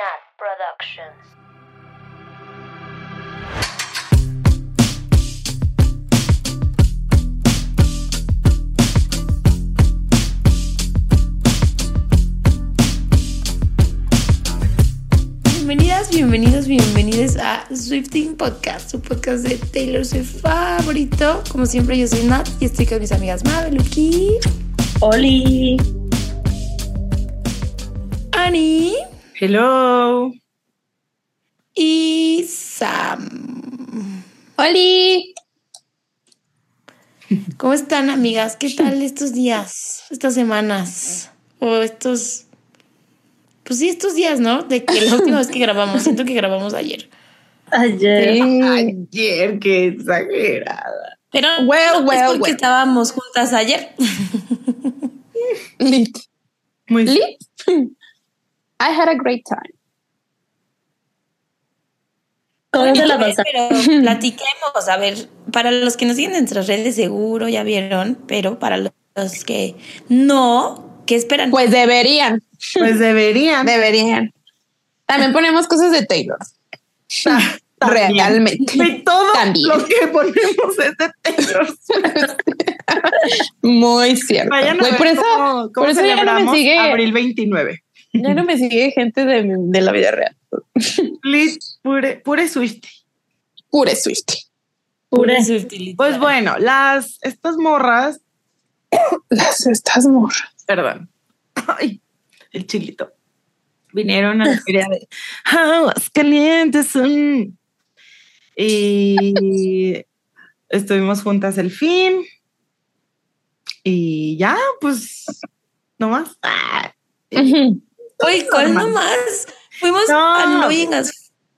Nat Productions. Bienvenidas, bienvenidos, bienvenidos a Swifting Podcast, su podcast de Taylor Swift favorito. Como siempre, yo soy Nat y estoy con mis amigas Mabel, Luki, Oli. Ani Hello. y Sam. Oli. ¿Cómo están, amigas? ¿Qué tal estos días, estas semanas o estos... Pues sí, estos días, ¿no? De que la última vez que grabamos, siento que grabamos ayer. Ayer. Ayer, qué exagerada. Pero Well, no, well, es porque well. estábamos juntas ayer. Lit. Muy Lit. I had a great time. ¿Cómo se la Oye, pasaste? Pero platiquemos, a ver, para los que nos siguen en nuestras redes seguro ya vieron, pero para los que no, ¿qué esperan? Pues deberían. Pues deberían. Deberían. También ponemos cosas de Taylor. También. Realmente. Y todo También. lo que ponemos es de Taylor. Muy cierto. Vayan a ver por eso, cómo, cómo por eso ya no me sigue, abril 29. Ya no me sigue gente de, de la vida real. Please, pure, pure Swift. Pure Swift. Pura sutilidad. Pues bueno, las, estas morras, Las estas morras. perdón, ay, el chilito, vinieron a la feria de Aguas Calientes. son. Y estuvimos juntas el fin. Y ya, pues, no más. Ah, Oye, ¿cuál nomás? Fuimos No. annoying as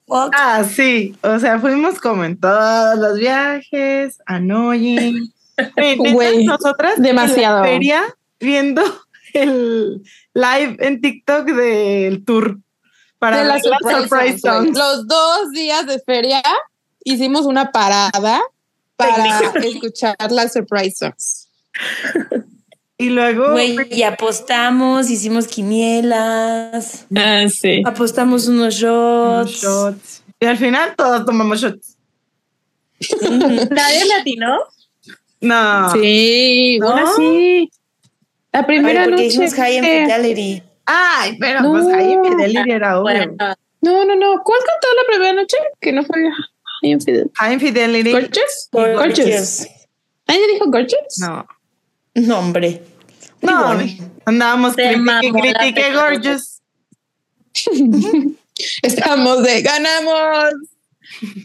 fuck. Ah, sí. O sea, fuimos como en todos los viajes, annoying. Güey, nosotras en demasiado. la feria viendo el live en TikTok del tour para de las surprise, songs. Los dos días de feria hicimos una parada para escuchar las surprise songs. Y luego Güey, y apostamos, hicimos quinielas, Ah, sí. apostamos unos unos shots. Y al final todos tomamos shots. ¿Nadie latino? No. Sí, ¿No? una sí. La primera Ay, porque noche. hicimos High Fidelity. Ay, pero No. pues ahí Fidelity era obvio. Bueno, No, no, no. ¿Cuál cantó la primera noche? Que no fue High Fidelity. High Fidelity. ¿Gorgeous? Gorgeous. ¿Alguien dijo Gorgeous? No. No, hombre. No, andábamos critique, critique, gorgeous. Estamos de ganamos.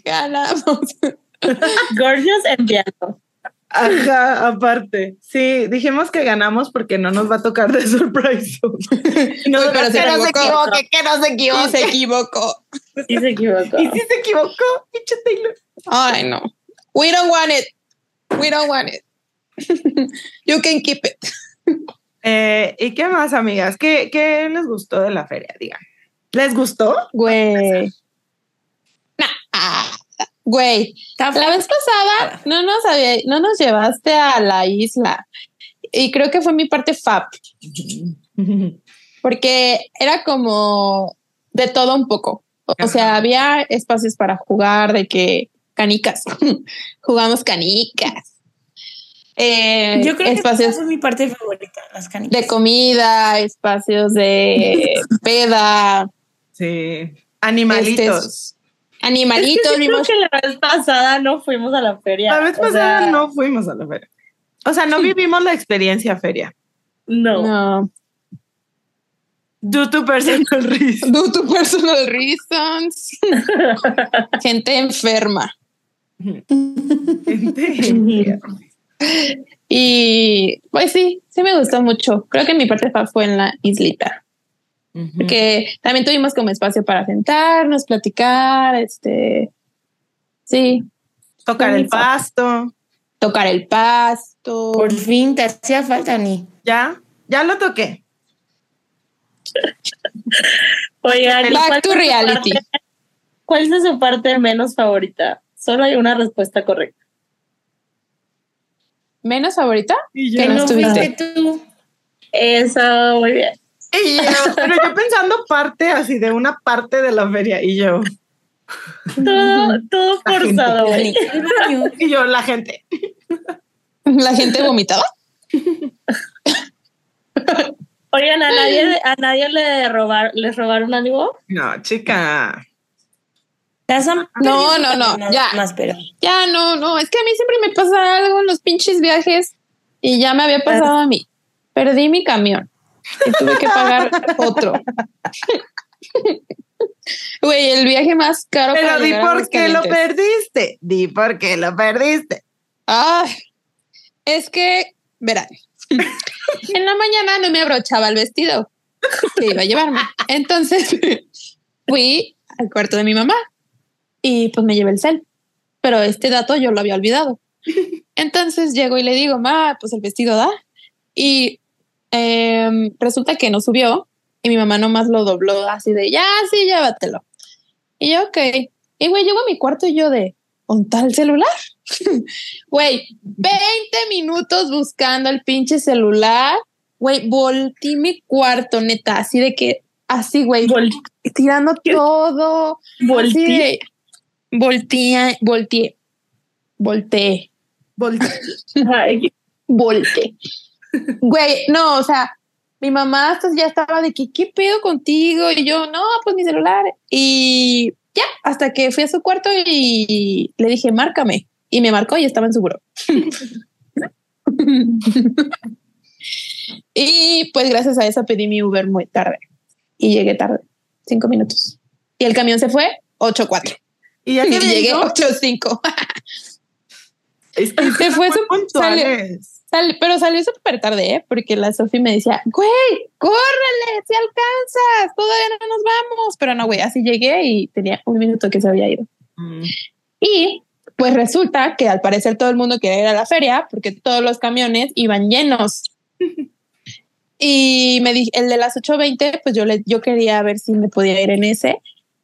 Ganamos. Gorgeous enviado. Ajá, aparte. Sí, dijimos que ganamos porque no nos va a tocar de surprise. Y Uy, pero se que no se equivocó. equivoque, que no se Y equivoque. se equivocó. Sí se equivocó. Y si se equivocó, pinche Taylor. Ay, no. We don't want it. We don't want it. you can keep it. Eh, ¿Y qué más, amigas? ¿Qué, ¿Qué les gustó de la feria? Digan. ¿Les gustó? Güey. Nah, Güey, la vez pasada no nos, había- no nos llevaste a la isla y creo que fue mi parte fab porque era como de todo un poco. O Ajá. sea, había espacios para jugar de que canicas, jugamos canicas. Eh, Yo creo que espacios esa fue mi parte favorita, las canicas. de comida, espacios de peda, Sí. Animalitos. animalitos, Creo vimos que la vez pasada no fuimos a la feria. la vez pasada sea, no fuimos a la feria. O sea, no vivimos la experiencia feria. No. no, Do to personal risk. due to personal reasons, gente enferma. Gente. Y pues sí, sí me gustó mucho. Creo que mi parte fue en la islita, Ujú. que también tuvimos como espacio para sentarnos, platicar, este, sí, Tocar el pasto. tocar el pasto. Por fin te hacía falta, ni. Ya, ya lo toqué. Oigan, ¿y Back cuál to reality. parte- ¿cuál es su parte menos favorita? Solo hay una respuesta correcta. ¿Menos favorita? Y Que Que no no estuviste. tú. Eso, muy bien. Y yo, pero yo pensando parte así de una parte de la feria y yo, Todo, todo forzado, y yo, la gente. La gente vomitaba. Oigan, ¿a nadie, a nadie le robar, les robaron algo? No, chica. No, no, no, ya. Más, pero Ya, no, no, es que a mí siempre me pasa algo en los pinches viajes y ya me había pasado a mí. Perdí mi camión y tuve que pagar otro. Güey, el viaje más caro. Pero para di por qué lo perdiste. Di por qué lo perdiste. Ay, es que, verán, en la mañana no me abrochaba el vestido que iba a llevarme. Entonces fui al cuarto de mi mamá y pues me llevé el cel. Pero este dato yo lo había olvidado. Entonces llego y le digo, ma, pues el vestido da. Y em, resulta que no subió y mi mamá nomás lo dobló así de, ya, sí, llévatelo. Y yo, ok. Y güey, llego a mi cuarto y yo de, ¿un tal celular? Güey, 20 minutos buscando el pinche celular. Güey, volteé mi cuarto, neta, así de que, así, güey, tirando todo. Así Volteé, volteé, volteé, volteé. Güey, no, o sea, mi mamá hasta ya estaba de que, ¿qué pedo contigo? Y yo, no, pues mi celular. Y ya, hasta que fui a su cuarto y le dije, márcame. Y me marcó y estaba en su buró. y pues gracias a eso pedí mi Uber muy tarde. Y llegué tarde, cinco minutos. Y el camión se fue, ocho cuatro. Y ya que llegué llegó, ocho cinco. es que Se fue puntuales. Sal- pero salió súper tarde, ¿eh? porque la Sofi me decía, güey, córrele, si alcanzas, todavía no nos vamos. Pero no, güey, así llegué y tenía un minuto que se había ido. Mm. Y pues resulta que al parecer todo el mundo quería ir a la feria porque todos los camiones iban llenos. Y me dije, el de las 8.20, pues yo, le, yo quería ver si me podía ir en ese.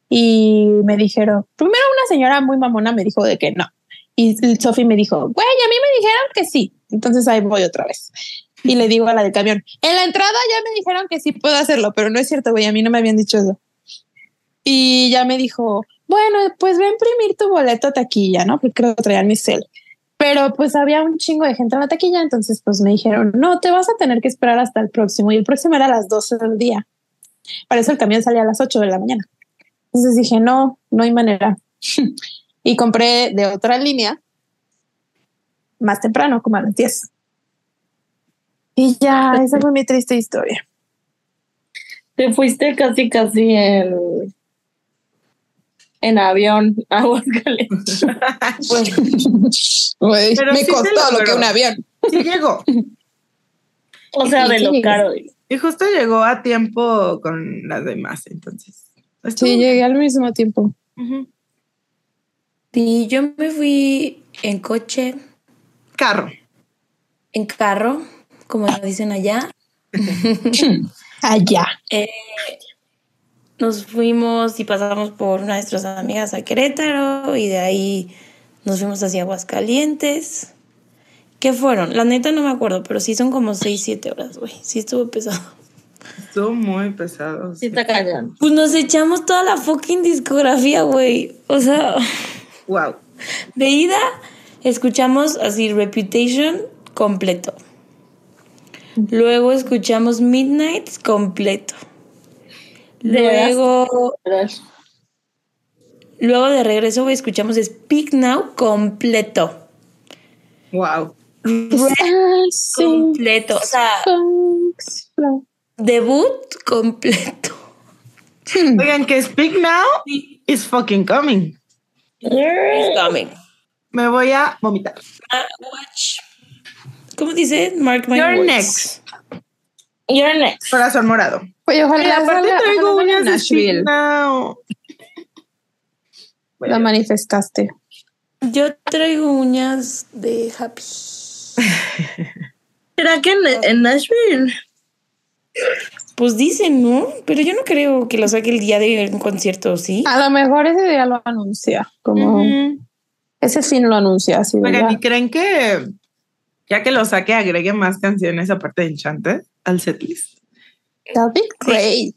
Y me dijeron, primero una señora muy mamona me dijo de que no. Y Sofi me dijo, güey, a mí me dijeron que sí. Entonces ahí voy otra vez. Y le digo a la del camión, en la entrada ya me dijeron que sí puedo hacerlo, pero no es cierto, güey, a mí no me habían dicho eso. Y ya me dijo, bueno, pues ve a imprimir tu boleto taquilla, ¿no? Porque creo que traían mi cel. Pero pues había un chingo de gente en la taquilla, entonces pues me dijeron, no, te vas a tener que esperar hasta el próximo. Y el próximo era a las 12 del día. Para eso el camión salía a las 8 de la mañana. Entonces dije, no, no hay manera. y compré de otra línea más temprano, como a las 10. Y ya, esa fue mi triste historia. Te fuiste casi, casi en, en avión a Aguascalientes. Pero me sí costó lo que un avión. Sí llegó. O sea, ¿Y de lo caro. Y justo llegó a tiempo con las demás, entonces. Estuvo Sí, llegué al mismo tiempo. Ujú. Sí, yo me fui en coche, Carro. en carro, como lo dicen allá. Allá. Eh, nos fuimos y pasamos por una de nuestras amigas a Querétaro y de ahí nos fuimos hacia Aguascalientes. ¿Qué fueron? La neta no me acuerdo, pero sí son como 6, 7 horas, güey. Sí estuvo pesado. Estuvo muy pesado. Sí, está cañón. Pues nos echamos toda la fucking discografía, güey. O sea, Wow. de ida escuchamos así Reputation completo. Luego escuchamos Midnight completo. Luego Luego de regreso, güey, escuchamos Speak Now completo. Wow. Completo. O sea, debut completo. Oigan, que Speak Now is fucking coming. It's coming. Me voy a vomitar. Ah, watch. ¿Cómo dice? Mark my You're words. next. You're next. Corazón morado. Oye, Y ojalá aparte salga- traigo ojalá uñas de Speak Nashville. Now. La manifestaste. Yo traigo uñas de Happy. ¿Será que en, en Nashville? Pues dicen, ¿no? Pero yo no creo que lo saque el día de un concierto, ¿sí? A lo mejor ese día lo anuncia, como ese fin lo anuncia, así Oigan. ¿y creen que ya que lo saque agregue más canciones aparte de Enchanted al setlist? That'd be great.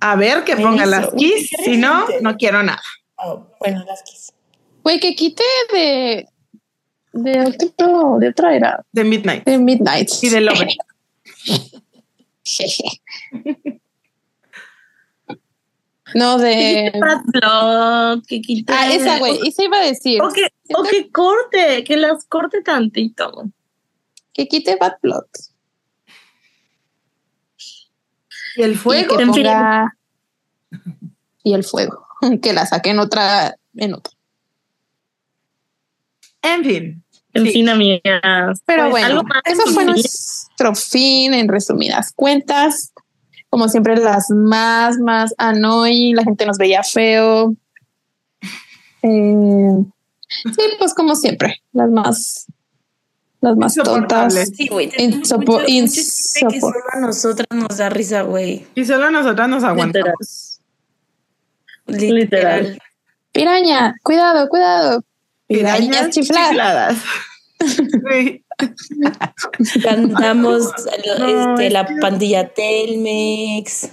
A ver que ponga Eso. las keys. Si no, no quiero nada. Oh, bueno, las quise. Güey, que quite de de otro, de otra era, De Midnight. de Midnight. Y de Lover. no de Bad Blood, que quite. Ah, esa güey, esa iba a decir. O que, o que corte, que las corte tantito. Que quite Bad Blood. Y el Y fuego. ponga y el fuego. Que la saque en otra, en otra. En fin. En Sí. fin, amigas. Pero Pues, bueno, algo más eso fue nuestro fin en resumidas cuentas. Como siempre, las más, más annoying, la gente nos veía feo. Eh, sí, pues como siempre, las más, las más tontas. Sí, güey. Insopo- mucho- mucho chiste que solo a nosotras nos da risa, güey. Y solo a nosotras nos aguantamos. Literal. Literal. Piraña, cuidado, cuidado. Pirañas chifladas. Sí. Cantamos No, este, es la pandilla Telmex.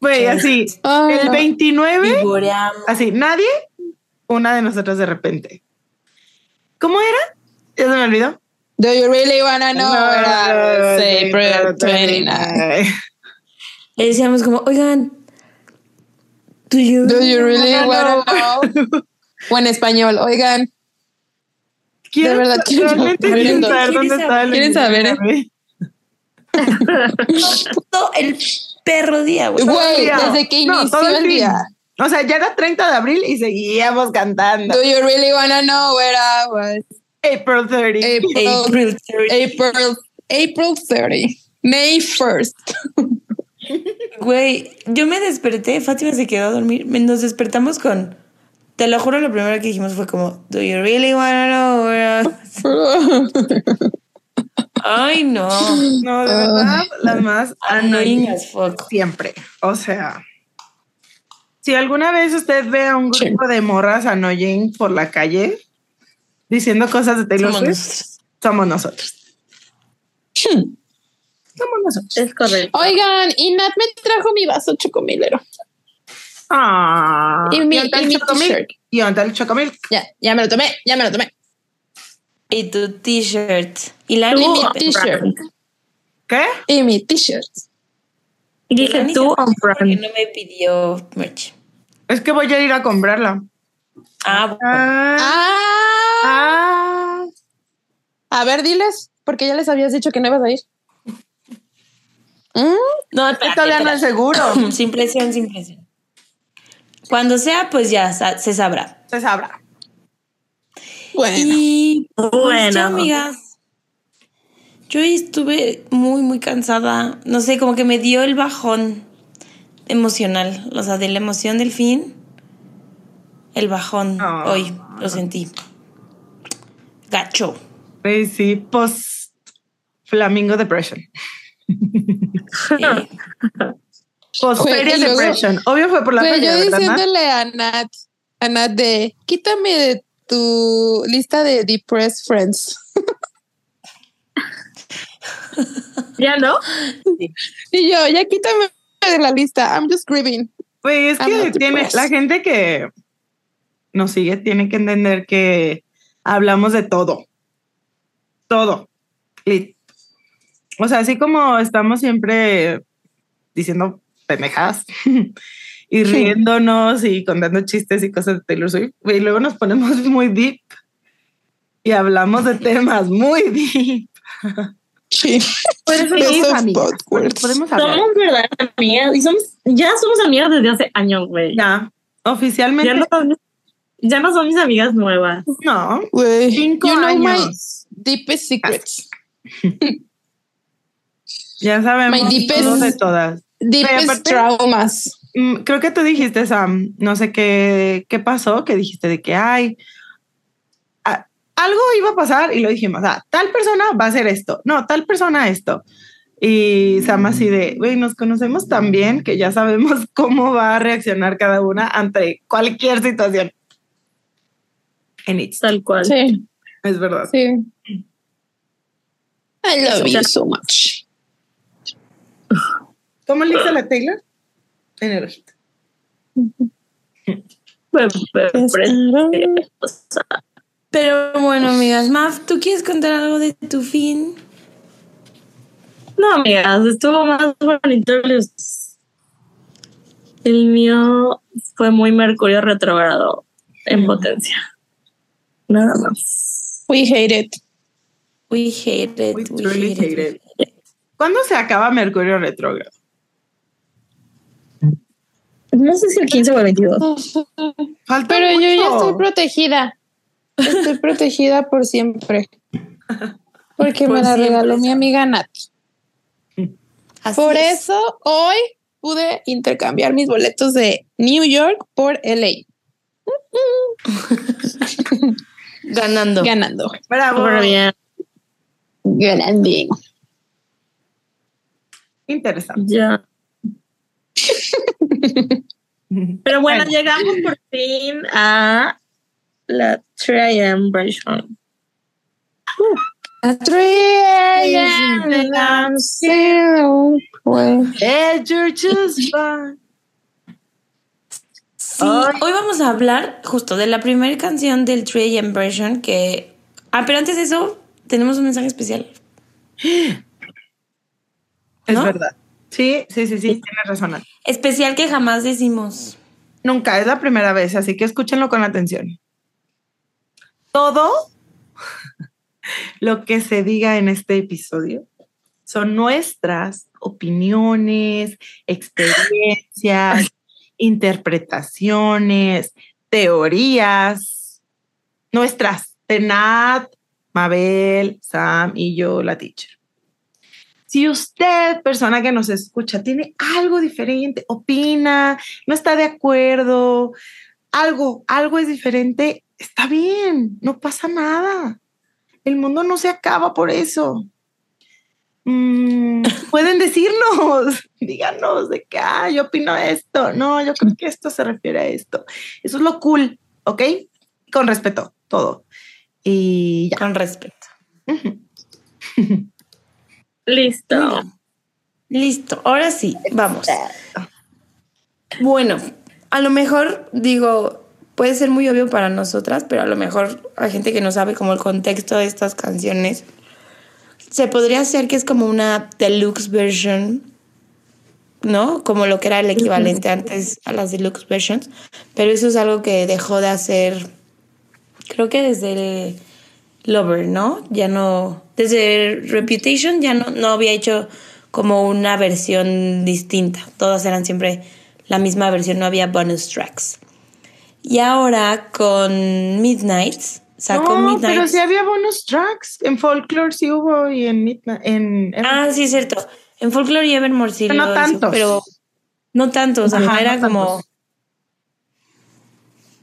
Güey, así. El 29, Vivoreamos. así, nadie, una de nosotras de repente. ¿Cómo era? Ya se me olvidó. Do you really wanna know was sí, April pero 29? Le decíamos como, oigan, do you, Do you really wanna know? O en español, oigan, De verdad, quiero realmente saber quiero en dónde- saber dónde ¿Quieres estaba el ¿Quieren saber, eh? 29. todo el perro día, güey? güey, día. desde que No, inició el el día. O sea, ya era 30 de abril y seguíamos cantando. Do you really wanna know where I was? April 30. April, April 30. April, April 30, May 1st. Güey, yo me desperté, Fátima se quedó a dormir, nos despertamos con, te lo juro, lo primero que dijimos fue como, do you really wanna know where I was?" Ay, no. No, de verdad, las más Annoying as fuck. siempre. O sea, si alguna vez usted ve a un grupo de morras annoying por la calle diciendo cosas de Taylor Somos Swift, nosotros. somos nosotros. Somos nosotros. Es correcto. Oigan, y Nat me trajo mi vaso chocomilero. Ah, Y mi- y mi t-shirt. Y ahorita el chocomilk. Ya, ya me lo tomé, ya me lo tomé. Y tu t-shirt. Y la Y mi t-shirt. ¿Qué? Y mi t-shirt. Dije Lani tú on porque brand. no me pidió merch. Es que voy a ir a comprarla. Ah, bueno. Ah, Ah, ah. a ver, diles, porque ya les habías dicho que no ibas a ir. ¿Mm? no, espérate, Todavía no es seguro. Sin presión, sin presión. Cuando sea, pues ya sa- se sabrá. Se sabrá. Bueno, Y pues, Bueno. ya, amigas. Yo hoy estuve muy, muy cansada. No sé, como que me dio el bajón emocional. O sea, de la emoción del fin. El bajón Ah. hoy lo sentí. Gacho. Sí, sí, post Flamingo Depression. Eh, Post Güey, Feria y luego- Depression. Obvio fue por la Güey, feria, yo diciéndole a Nat, a Nat de, quítame de tu lista de depressed friends. ¿Ya no? Y yo, ya quítame de la lista. I'm just grieving. Güey, es I'm que tiene, la gente que nos sigue tiene que entender que hablamos de todo. Todo. Y, o sea, así como estamos siempre diciendo pendejadas y riéndonos y contando chistes y cosas de Taylor Swift, güey, luego nos ponemos muy deep y hablamos de temas muy deep. Sí. Por eso. Podemos hablar. Somos verdaderas amigas y somos, ya somos amigas desde hace años, güey. Ya, oficialmente Ya no, son, ya no son mis amigas nuevas. no. Güey, Cinco you know my años. deepest secrets. Ya sabemos My deepest- de todas. Deepest aparte- traumas. Mm, Creo que tú dijiste, Sam, no sé qué, qué pasó, que dijiste de que ay, a- algo iba a pasar y lo dijimos, ah, tal persona va a hacer esto, no, tal persona esto. Y Sam así de, güey, nos conocemos tan bien que ya sabemos cómo va a reaccionar cada una ante cualquier situación. And it's, Tal cual. Sí, es verdad. sí. I love you so much. ¿Cómo le dice la Taylor? Fue- fue preciosa. Pero bueno, amigas, Maf, ¿tú quieres contar algo de tu fin? No, amigas, estuvo más bonito el ustedes. El mío fue muy Mercurio retrogrado en potencia. Nada más. We hate it. We hate it. We we truly hate it, hate it. we hate it. ¿Cuándo se acaba Mercurio retrógrado? No sé si el 15 o el 22. Falta Pero yo ya estoy protegida. Estoy protegida por siempre. Porque Por me la siempre, regaló mi amiga Nat. Así Por es. eso hoy pude intercambiar mis boletos de New York por LA, Ganando. ganando. Bravo. Ganando. Interesante. ya. Pero bueno, Bueno. llegamos por fin a la 3am version. A 3 a.m. and I'm still you're just fine. Sí, hoy vamos a hablar justo de la primera canción del 3AM version que... Ah, pero antes de eso, tenemos un mensaje especial. Es verdad. Sí, sí, sí, sí, tienes razón. Especial que jamás decimos. Nunca, es la primera vez, así que escúchenlo con atención. Todo lo que se diga en este episodio son nuestras opiniones, experiencias, interpretaciones, teorías, nuestras, de Nat, Mabel, Sam y yo, la teacher. Si usted, persona que nos escucha, tiene algo diferente, opina, no está de acuerdo, algo, algo es diferente, está bien, no pasa nada. El mundo no se acaba por eso. Mm, pueden decirnos, díganos de que, ah, yo opino esto, no, yo creo que esto se refiere a esto. Eso es lo cool, ¿ok? Con respeto, todo. Y ya. Con respeto. Listo. Mira. Listo, ahora sí, vamos. Bueno, a lo mejor digo, puede ser muy obvio para nosotras, pero a lo mejor hay gente que no sabe como el contexto de estas canciones. Se podría hacer que es como una deluxe version, ¿no? Como lo que era el equivalente antes a las deluxe versions, pero eso es algo que dejó de hacer, creo que desde el Lover, ¿no? Ya no, desde Reputation ya no, no había hecho como una versión distinta. Todas eran siempre la misma versión, no había bonus tracks. Y ahora con Midnights, sacó no, Midnights. pero sí había bonus tracks. En Folklore sí hubo y en Midnight. En, Ah, sí, es cierto. En Folklore y Evermore sí Pero no tantos. pero no tantos, ajá, Ajá, era no como... tantos.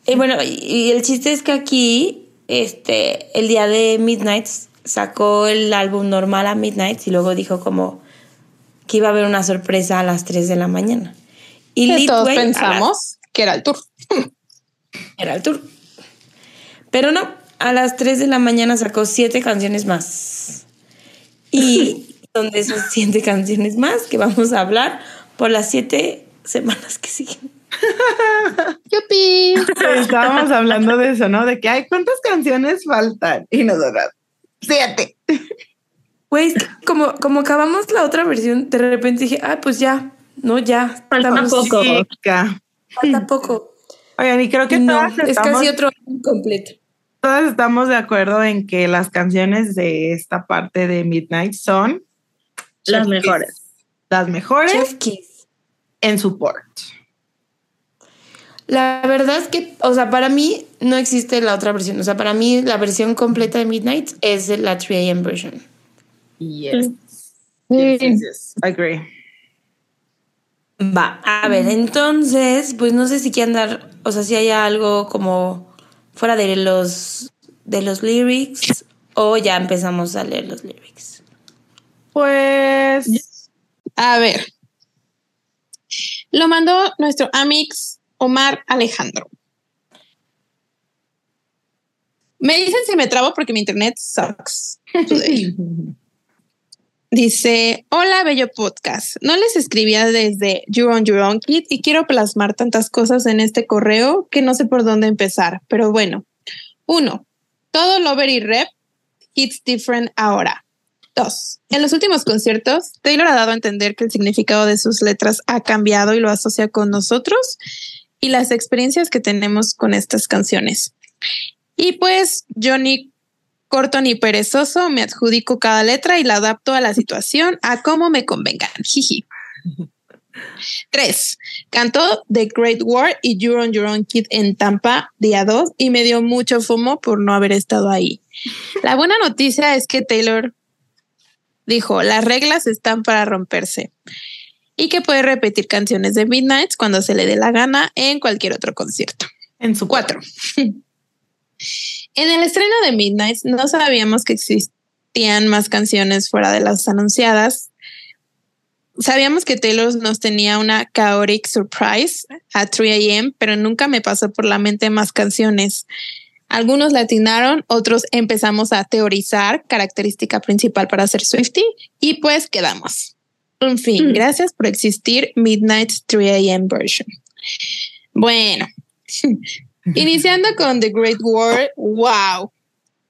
Y bueno, y el chiste es que aquí, este, el día de Midnights, sacó el álbum normal a Midnights y luego dijo como que iba a haber una sorpresa a las 3 de la mañana. Y Que todos las- pensamos que era el tour. era el tour. Pero no, a las 3 de la mañana sacó siete canciones más. Y son de esas siete canciones más que vamos a hablar por las siete semanas que siguen. ¡Yupi! Estábamos hablando de eso, ¿no? De que hay cuántas canciones faltan. Y nosotras, siete. Güey, es que como, como acabamos la otra versión, de repente dije, ah, pues ya, no, ya. Falta estamos- poco. Chica. Falta poco. Oigan, y creo que No, todas, es estamos, casi otro álbum completo. todas estamos de acuerdo en que las canciones de esta parte de Midnight son Las mejores. Kiss. Las mejores Chef Kiss. en support. La verdad es que, o sea, para mí no existe la otra versión. O sea, para mí la versión completa de Midnight es la 3AM version. Yes. Sí. Yes, yes, yes. Agree. Va, a ver, entonces, pues no sé si quieren dar, o sea, si hay algo como fuera de los de los lyrics o ya empezamos a leer los lyrics. Pues A ver. Lo mandó nuestro amix Omar Alejandro. Me dicen si me trabo porque mi internet sucks. Dice, hola, bello podcast. No les escribía desde You on Your Own Kid y quiero plasmar tantas cosas en este correo que no sé por dónde empezar. Pero bueno, uno, todo Lover y Rep, It's Different ahora. Dos, en los últimos conciertos, Taylor ha dado a entender que el significado de sus letras ha cambiado y lo asocia con nosotros y las experiencias que tenemos con estas canciones. Y pues Johnny corto ni perezoso, me adjudico cada letra y la adapto a la situación, a cómo me convengan. Jiji. Tres, cantó The Great War y You're on Your Own Kid en Tampa día 2 y me dio mucho fumo por no haber estado ahí. La buena noticia es que Taylor dijo, las reglas están para romperse y que puede repetir canciones de Midnight cuando se le dé la gana en cualquier otro concierto. En su Cuatro. En el estreno de Midnight no sabíamos que existían más canciones fuera de las anunciadas. Sabíamos que Taylor nos tenía una chaotic surprise a 3 a.m., pero nunca me pasó por la mente más canciones. Algunos latinaron, otros empezamos a teorizar, característica principal para ser Swifty, y pues quedamos. En fin, Mm. gracias por existir Midnight 3 a.m. version. Bueno, iniciando con The Great War, wow,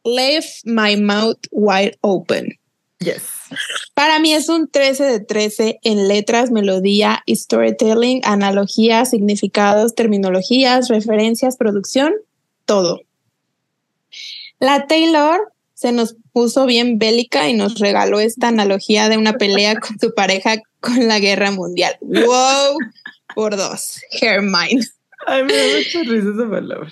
left my mouth wide open. Yes. Para mí es un 13 de 13 en letras, melodía storytelling, analogías, significados, terminologías, referencias, producción, todo. La Taylor se nos puso bien bélica y nos regaló esta analogía de una pelea con su pareja con la guerra mundial. Wow, por dos. Hermine. Ay, me da mucha risa esa palabra.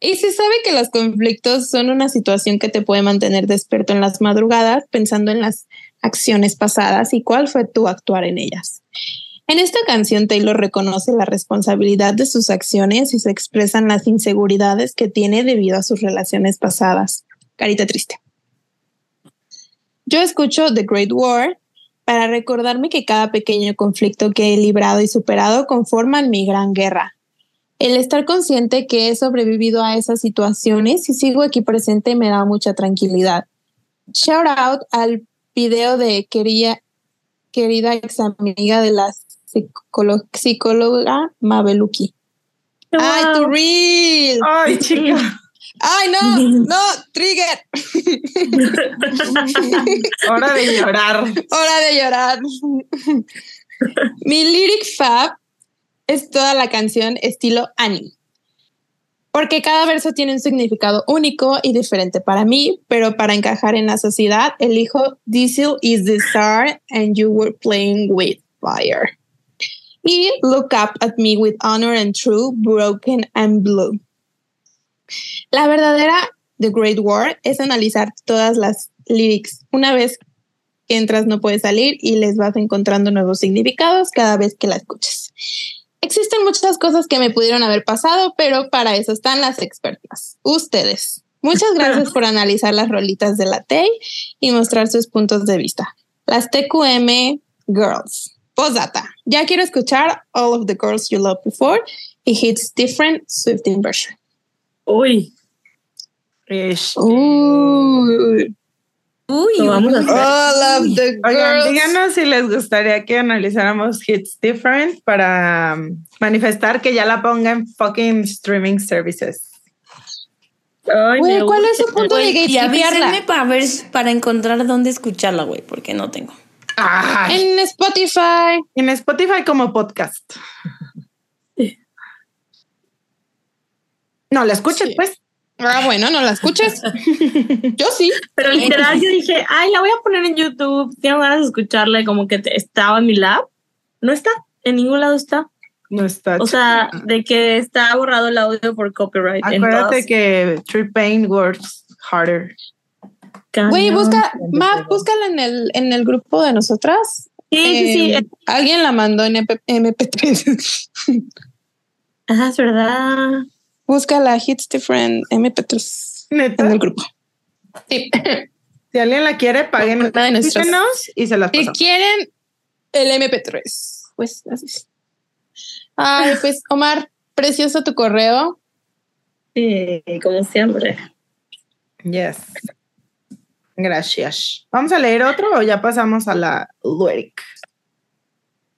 Y se sabe que los conflictos son una situación que te puede mantener despierto en las madrugadas pensando en las acciones pasadas y cuál fue tu actuar en ellas. En esta canción Taylor reconoce la responsabilidad de sus acciones y se expresan las inseguridades que tiene debido a sus relaciones pasadas. Carita triste. Yo escucho The Great War para recordarme que cada pequeño conflicto que he librado y superado conforman mi gran guerra, el estar consciente que he sobrevivido a esas situaciones y sigo aquí presente me da mucha tranquilidad. Shout out al video de querida, querida ex amiga de la psicóloga Mabeluki. ¡Ay, tu reel! Ay, chica. ¡Ay, no! ¡No! ¡Trigger! Hora de llorar. Hora de llorar. Mi lyric fab es toda la canción estilo anime. Porque cada verso tiene un significado único y diferente para mí, pero para encajar en la sociedad, elijo Diesel is the star and you were playing with fire. Y look up at me with honor and true, broken and blue. La verdadera The Great War es analizar todas las lyrics. Una vez que entras no puedes salir y les vas encontrando nuevos significados cada vez que la escuches. Existen muchas cosas que me pudieron haber pasado, pero para eso están las expertas, ustedes. Muchas gracias por analizar las rolitas de la TEI y mostrar sus puntos de vista. Las TQM Girls. Postdata. Ya quiero escuchar All of the Girls You Loved Before y Hits Different Swifting version. Uy, Ish. Uy. Uy, vamos a uy. All of the Oigan, díganos si les gustaría que analizáramos Hits Different para um, manifestar que ya la pongan fucking streaming services. Ay, Güey, ¿cuál es su punto de Güey, y avísenme gatekeepearla? para ver, para encontrar dónde escucharla, güey, porque no tengo. Ay, En Spotify. en Spotify como podcast. No, la escuchen Sí. pues. Ah, bueno, no la escuches. Yo sí. Pero literal yo dije, ay, la voy a poner en YouTube. Tengo ganas de escucharla como que te- estaba en mi lab. No está, en ningún lado está. No está. O sea, de que está borrado el audio por copyright. acuérdate que Tree Pain works harder. Güey, busca, Map, búscala en el, en el grupo de nosotras. Sí, sí, sí. Eh, Alguien la mandó en MP MP3. Ah, es verdad. Búscala Hits Different MP3 Neta. en el grupo. Sí. Si alguien la quiere, paguen y se las Si quieren el MP3, pues así. Ay, pues Omar, precioso tu correo. Sí, como siempre. Yes. Gracias. ¿Vamos a leer otro o ya pasamos a la lyric?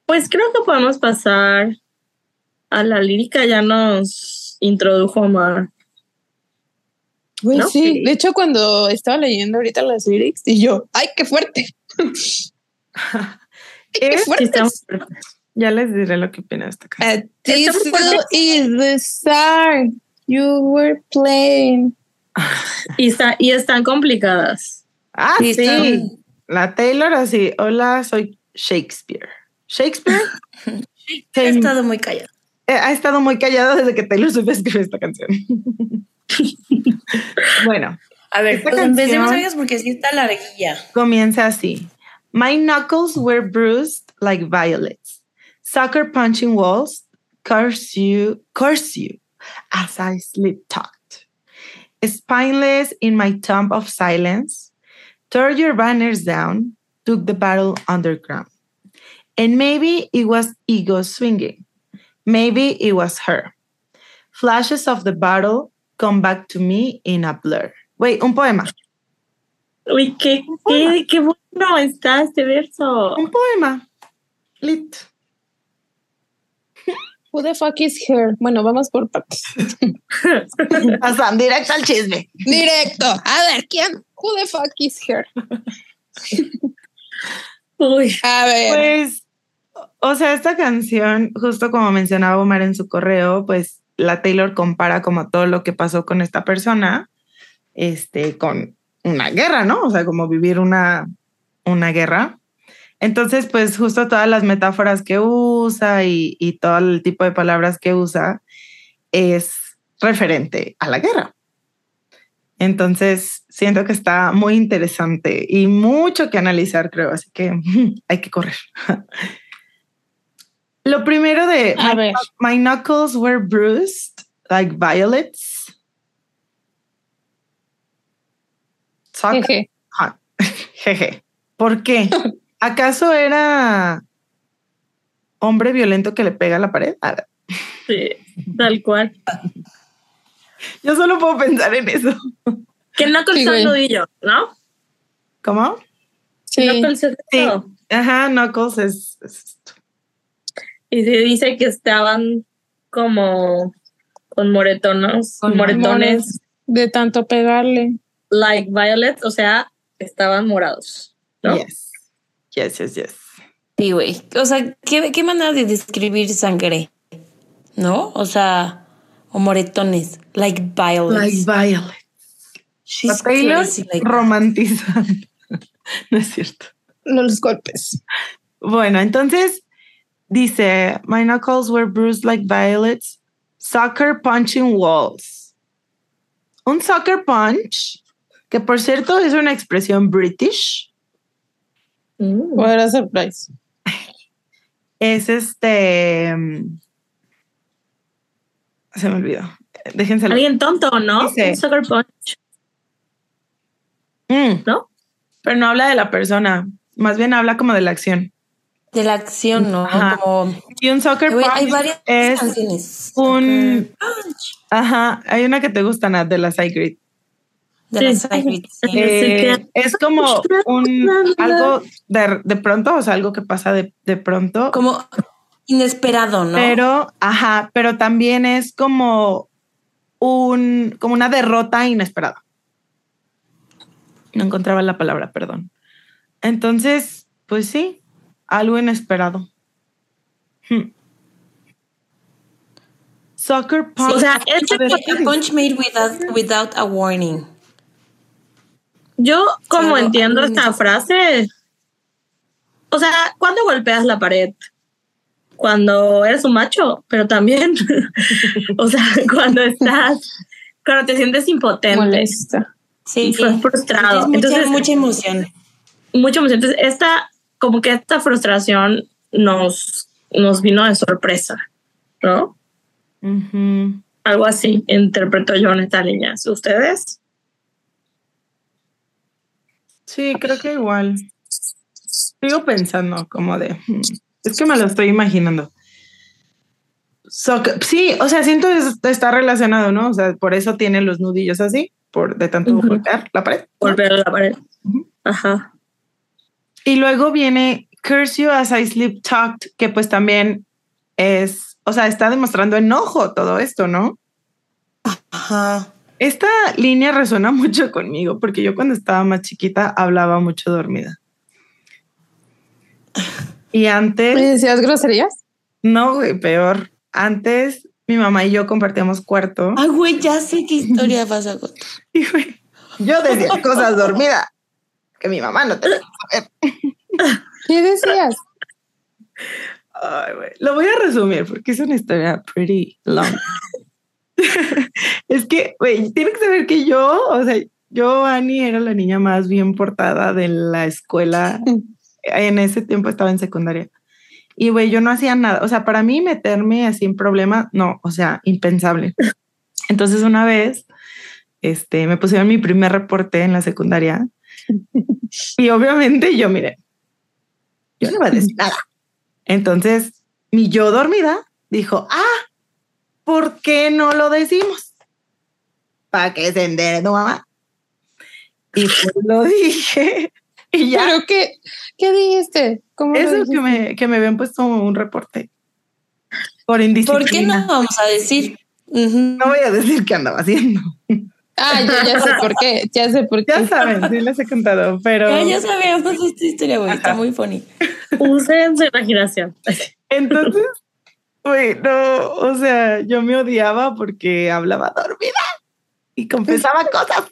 Pues creo que podemos pasar a la lírica, ya nos introdujo. Güey, ¿No? sí, de hecho cuando estaba leyendo ahorita las lyrics y yo, ay, qué fuerte. Ay, qué fuerte. Ya les diré lo que opino de esta canción. A is the star you were playing. y, está, y están complicadas. Ah, Sí, La Taylor así. Hola, soy Shakespeare. ¿Shakespeare? He estado muy callado. Eh, ha estado muy callado desde que Taylor Swift escribió esta canción. bueno, A ver, pues empecemos, amigas, porque sí está larguilla. comienza así. My knuckles were bruised like violets. Sucker punching walls, curse you, curse you, as I sleep talked. Spineless in my tomb of silence, tore your banners down, took the battle underground. And maybe it was ego swinging. Maybe it was her. Flashes of the battle come back to me in a blur. Wait, un poema. Uy, qué, qué, qué bueno está este verso. Un poema. Lit. Who the fuck is her? Bueno, vamos por partes. Pasan directo al chisme. Directo. A ver, ¿quién? Who the fuck is her? Uy, A ver. Pues, o sea, esta canción, justo como mencionaba Omar en su correo, pues la Taylor compara como todo lo que pasó con esta persona, este, con una guerra, ¿no? O sea, como vivir una, una guerra. Entonces, pues justo todas las metáforas que usa y, y todo el tipo de palabras que usa es referente a la guerra. Entonces, siento que está muy interesante y mucho que analizar, creo, así que hay que correr. Lo primero de A my, ver. my knuckles were bruised like violets. Jeje. Jeje. ¿Por qué? ¿Acaso era hombre violento que le pega a la pared? Ah, sí, tal cual. Yo solo puedo pensar en eso. Que no con Sí, el güey. nudillo, ¿no? ¿Cómo? Sí. Con el Sí. Ajá, Knuckles es, es- Y se dice que estaban como con moretones, Con moretones De tanto pegarle. like violet, o sea, estaban morados, ¿no? Yes. Yes, yes, yes. Sí, güey. O sea, ¿qué, qué manera de describir sangre? ¿No? O sea, o moretones. Like violets. Violet. She's Taylor crazy, like- romantizando. no es cierto. Los golpes. Bueno, entonces dice, my knuckles were bruised like violets, soccer punching walls. Un soccer punch, que por cierto es una expresión british, Mm. What a surprise. es este... mm, Se me olvidó. Déjenselo. Alguien tonto, ¿no? Dice- Un sucker punch, Mm, ¿no? pero no habla de la persona, más bien habla como de la acción. De la acción, ¿no? Ajá. Como. Y un soccer punch hay varias es canciones. un... Punch. Ajá, hay una que te gusta, Nat, de la Sigrid. De Sí. Hybrid, sí. Eh, que- es como un algo de, de pronto, o sea, algo que pasa de, de pronto, Como inesperado, ¿no? pero, ajá, pero también es como un, como una derrota inesperada. No encontraba la palabra, perdón. Entonces, pues sí, algo inesperado. Hmm. Soccer punch. O sea, es punch made without, without a warning. Yo, como entiendo esta frase, o sea, ¿cuándo golpeas la pared? Cuando eres un macho, pero también, o sea, cuando estás, cuando te sientes impotente, Molesta. Sí, fue frustrado. Es mucha, Entonces, mucha emoción. mucho más. Entonces, esta, como que esta frustración nos, nos vino de sorpresa, ¿no? Algo así interpreto yo en esta línea. ¿Ustedes? Sí, creo que igual. Sigo pensando como de, hmm, es que me lo estoy imaginando. Soccer- sí, o sea, siento que es- está relacionado, ¿no? O sea, por eso tiene los nudillos así, por de tanto Ujú. golpear la pared. Golpear la pared. Ajá. Y luego viene Curse You as I Sleep Talked, que pues también es, o sea, está demostrando enojo todo esto, ¿no? Ajá. Esta línea resuena mucho conmigo porque yo cuando estaba más chiquita hablaba mucho dormida. Y ¿Me antes, decías groserías? no, güey, peor. Antes mi mamá y yo compartíamos cuarto. Ay, güey, ya sé qué historia vas a contar. Y güey, yo decía cosas dormida que mi mamá no tenía que saber. ¿Qué decías? Ay. Lo voy a resumir porque es una historia pretty long. es que, güey, tienen que saber que yo, o sea, yo, Annie, era la niña más bien portada de la escuela. En ese tiempo estaba en secundaria. Y, güey, yo no hacía nada. O sea, para mí meterme así en problema, no, o sea, impensable. Entonces, una vez, este, me pusieron mi primer reporte en la secundaria. Y obviamente yo, mire, yo no voy a decir nada. Entonces, mi yo dormida dijo, ah, ¿por qué no lo decimos? Para que se entere tu mamá. Y pues lo dije. Y ya, ¿Pero qué, qué dijiste? ¿Cómo eso dijiste? que me, que me habían puesto un reporte por indisciplina. ¿Por qué no vamos a decir? Ujú. No voy a decir qué andaba haciendo. Ah, ya, ya sé por qué. Ya sé por qué. Ya saben, sí les he contado, pero Ya, ya sabíamos esta historia, güey. Está muy funny. Usen su imaginación. entonces, güey, no, o sea, yo me odiaba porque hablaba dormida y confesaba cosas.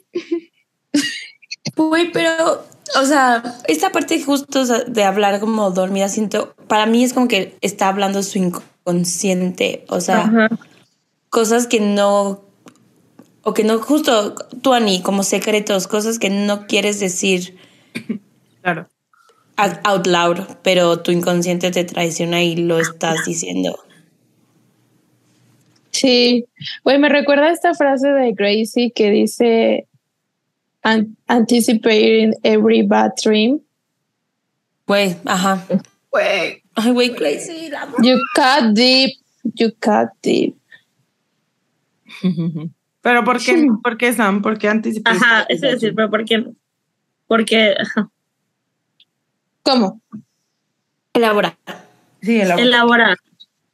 Güey, pero, o sea, esta parte justo de hablar como dormida, siento, para mí es como que está hablando su inconsciente, o sea, Ajá. cosas que no, o que no, justo tú, Ani, como secretos, cosas que no quieres decir Claro. out loud, pero tu inconsciente te traiciona y lo estás diciendo. Sí, güey, me recuerda esta frase de Gracie que dice "An- anticipating every bad dream. Güey, ajá. Güey, Ay, güey, amo. You cut deep, you cut deep. Pero ¿por qué, ¿por qué Sam? ¿Por qué anticipas? Ajá, es decir, pero ¿por qué no? Porque ajá, ¿Cómo? Elabora. Sí, el elabora.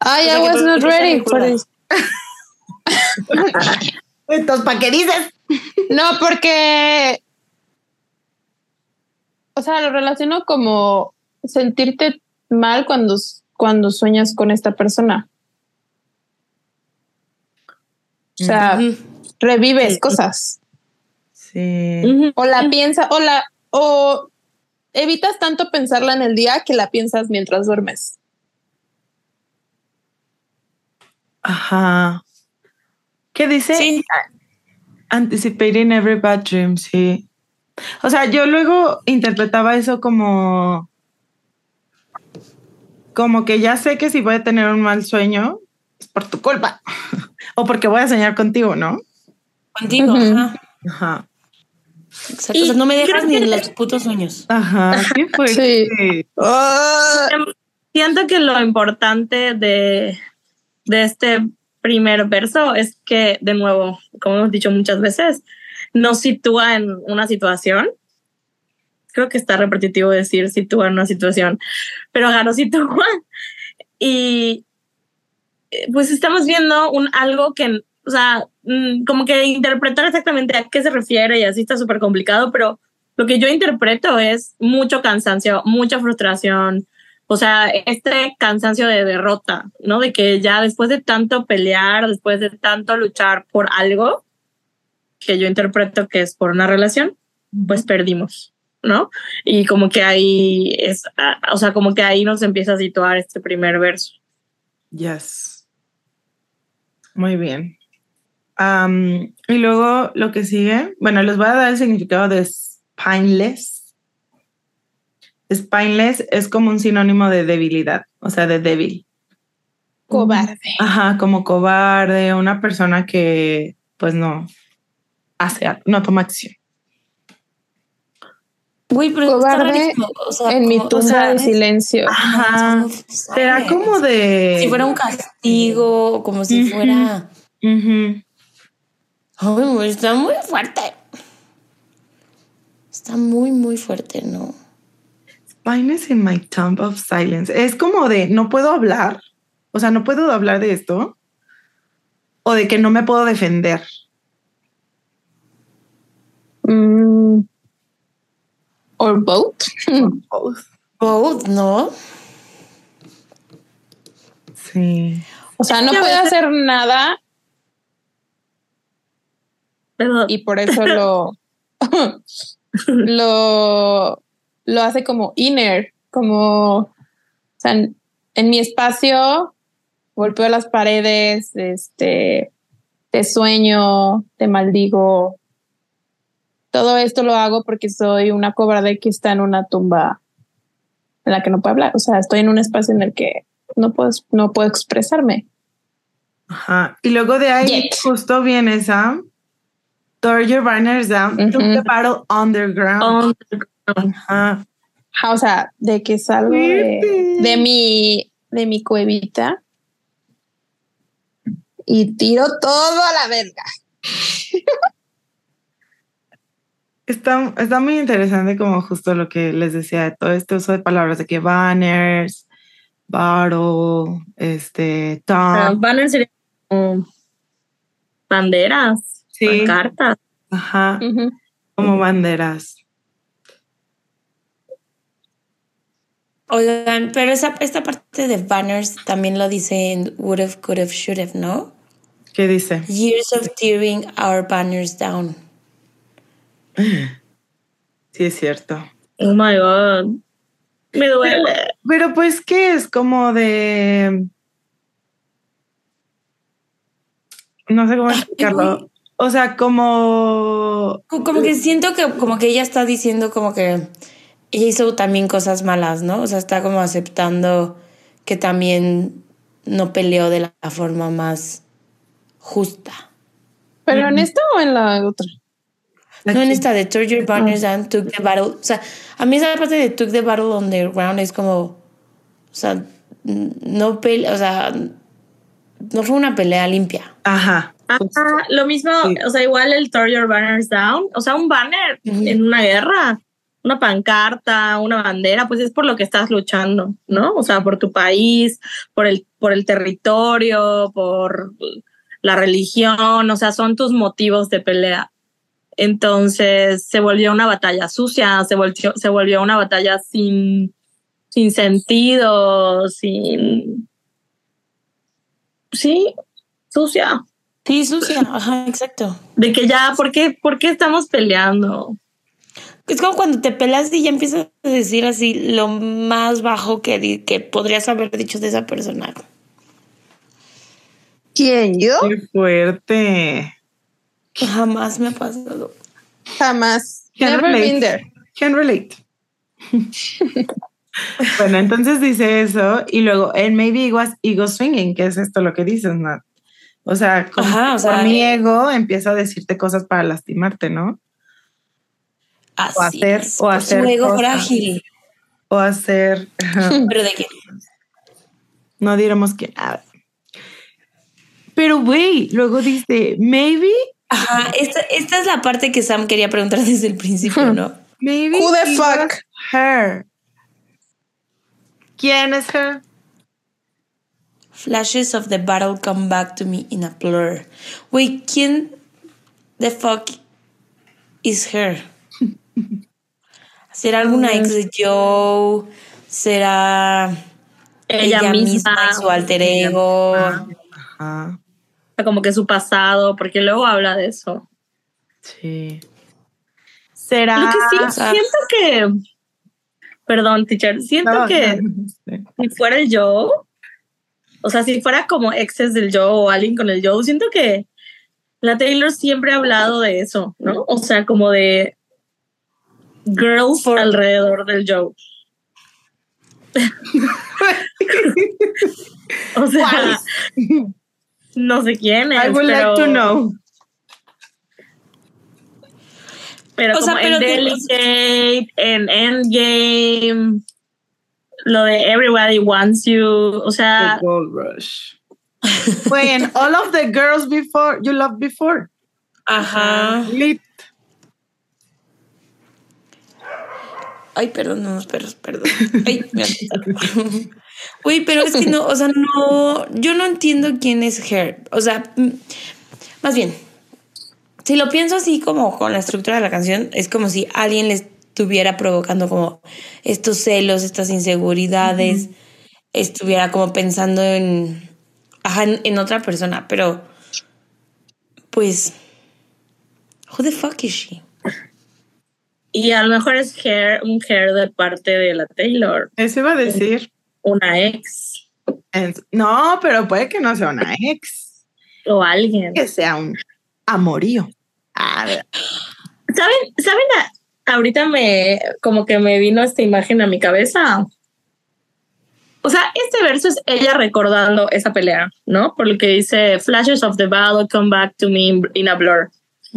I, sea I was not ready for this. Entonces, ¿para qué dices? No, porque. O sea, lo relaciono como sentirte mal cuando, cuando sueñas con esta persona. O sea. Revives Sí. cosas. Sí. O la piensas, o la, o evitas tanto pensarla en el día que la piensas mientras duermes. Ajá. ¿Qué dice? Sí. Anticipating every bad dream, sí. O sea, yo luego interpretaba eso como como que ya sé que si voy a tener un mal sueño es por tu culpa o porque voy a soñar contigo, ¿no? Contigo, ajá. Ajá. Exacto. O sea, no me dejas ni en los putos sueños. Ajá. Sí, fue. Sí. Ah, Siento que lo importante de, de este primer verso es que, de nuevo, como hemos dicho muchas veces, nos sitúa en una situación. Creo que está repetitivo decir sitúa en una situación, pero ajá, nos sitúa. Y eh, pues estamos viendo un algo que, o sea, mm, como que interpretar exactamente a qué se refiere y así está súper complicado, pero lo que yo interpreto es mucho cansancio, mucha frustración, o sea, este cansancio de derrota, ¿no? De que ya después de tanto pelear, después de tanto luchar por algo, que yo interpreto que es por una relación, pues perdimos, ¿no? Y como que ahí es, ah, o sea, como que ahí nos empieza a situar este primer verso. Yes. Muy bien. Y luego lo que sigue, bueno, les voy a dar el significado de spineless. Spineless es como un sinónimo de debilidad, o sea, de débil. cobarde. Ajá, como cobarde, una persona que pues no hace, algo, no toma acción. Güey, pero está Cobarde o sea, En mi o tumba sea, de silencio. Ajá. Será como de... Si fuera un castigo, como si fuera. Ujú. Ay, está muy fuerte. Está muy, muy fuerte, ¿no? Spineless in my tomb of silence. Es como de no puedo hablar. O sea, no puedo hablar de esto. O de que no me puedo defender. Mm. Or both. Both. Both, ¿no? Sí. O sea, no veces- hacer nada Y por eso lo, lo, lo hace como inner, como, o sea, en, en mi espacio golpeo las paredes, este, te sueño, te maldigo. Todo esto lo hago porque soy una cobarde que está en una tumba en la que no puedo hablar. O sea, estoy en un espacio en el que no puedo, no puedo expresarme. Ajá. Y luego de ahí Yet. justo viene esa. Throw your banners down. Took Ujú. the battle underground. o sea, de que salgo de, mi de mi cuevita y tiro todo a la verga. Está, está muy interesante como justo lo que les decía de todo este uso de palabras de que banners, battle, este, tom. Banner sería como banderas, Sí. cartas. Ajá. Como banderas. Oigan, pero esa, esta parte de banners también lo dice en would have, could have, should have, ¿no? ¿Qué dice? Years of tearing our banners down. Sí, es cierto. Oh my god. Me duele. Pero pues, ¿qué es? Como de... No sé cómo explicarlo. O sea, como... Co- Como que siento que como que ella está diciendo como que ella hizo también cosas malas, ¿no? O sea, está como aceptando que también no peleó de la forma más justa. Pero en esto o en la otra. No en esta de Turn Your Banners Down, Took the Battle. O sea, a mí esa parte de Took the Battle Underground es como, o sea, no pelea, o sea, no fue una pelea limpia. Ajá. Ah, lo mismo, Sí. o sea, igual el Throw Your Banners Down, o sea, un banner Ujú. en una guerra, una pancarta, una bandera, pues es por lo que estás luchando, ¿no? O sea, por tu país, por el, por el territorio, por la religión, o sea, son tus motivos de pelea. Entonces se volvió una batalla sucia, se volvió, se volvió una batalla sin, sin sentido, sin... Sí, sucia. Sí, sucia, ajá, exacto. De que ya, ¿por qué, ¿por qué estamos peleando? Es como cuando te pelas y ya empiezas a decir así lo más bajo que, di- que podrías haber dicho de esa persona. ¿Quién? ¿Yo? Qué fuerte. Jamás me ha pasado. Jamás. Can Never relate. been there. Can relate. bueno, entonces dice eso y luego en Maybe It Was Ego Swinging, que es esto lo que dices, Nat. O sea, como Ajá, o que sea, por mi eh, ego empieza a decirte cosas para lastimarte, ¿no? Así hacer- es, o hacer su ego cosas. frágil. O hacer, Pero de que no diremos que nada. Pero güey, luego dice, maybe, Ajá, esta, esta es la parte que Sam quería preguntar desde el principio, ¿no? maybe. Who the fuck? Her. ¿Quién es her? Flashes of the battle come back to me in a blur. Güey, ¿quién the fuck is her? ¿Será alguna ex de Joe? ¿Será Ella, ella, misma, misma, su alter ego? Ajá, como que su pasado, porque luego habla de eso. sí. ¿Será? Lo que sí, o sea- siento que, perdón, teacher, siento No, que no, si fuera el Joe, o sea, si fuera como exes del Joe o alguien con el Joe, siento que la Taylor siempre ha hablado de eso, ¿no? O sea, como de girls Por- alrededor del Joe. o sea, no sé quién es, I would pero, like to know. pero O sea, como pero en de- Delicate, en Endgame, lo de Everybody Wants You, o sea, The Gold Rush. And all of the girls before you loved before. Ajá. Lit. Ay, perdón, unos perros, perdón. Ay, me. Uy, pero es que no, o sea, no, yo no entiendo quién es Her. O sea, más bien, si lo pienso así como con la estructura de la canción, es como si alguien le estuviera provocando como estos celos, estas inseguridades, estuviera como pensando en, ajá, en, en otra persona, pero pues, who the fuck is she? Y a lo mejor es hair, un hair de parte de la Taylor, Eso iba a decir. una ex No, pero puede que no sea una ex, o alguien. que sea un amorío. Ah, ¿Saben? ¿Saben? A- ahorita me, como que me vino esta imagen a mi cabeza. O sea, este verso es ella recordando esa pelea, ¿no? Por lo que dice, flashes of the battle come back to me in, a blur.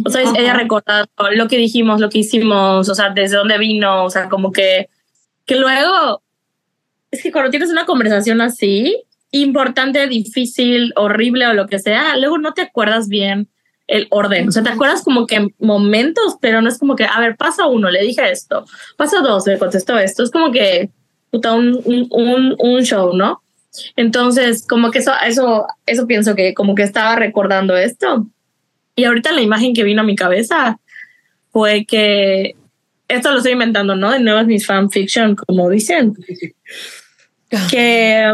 O sea, es ella recordando lo que dijimos, lo que hicimos, o sea, desde dónde vino, o sea, como que, que luego, es que cuando tienes una conversación así, importante, difícil, horrible o lo que sea, luego no te acuerdas bien el orden. O sea, te acuerdas como que momentos, pero no es como que, a ver, pasa uno, le dije esto, pasa dos, me contestó esto. Es como que, puta, un, un, un, show, ¿no? Entonces, como que eso, eso, eso pienso que como que estaba recordando esto. Y ahorita la imagen que vino a mi cabeza fue que esto lo estoy inventando, ¿no? De nuevo es mis fanfiction, como dicen. Que,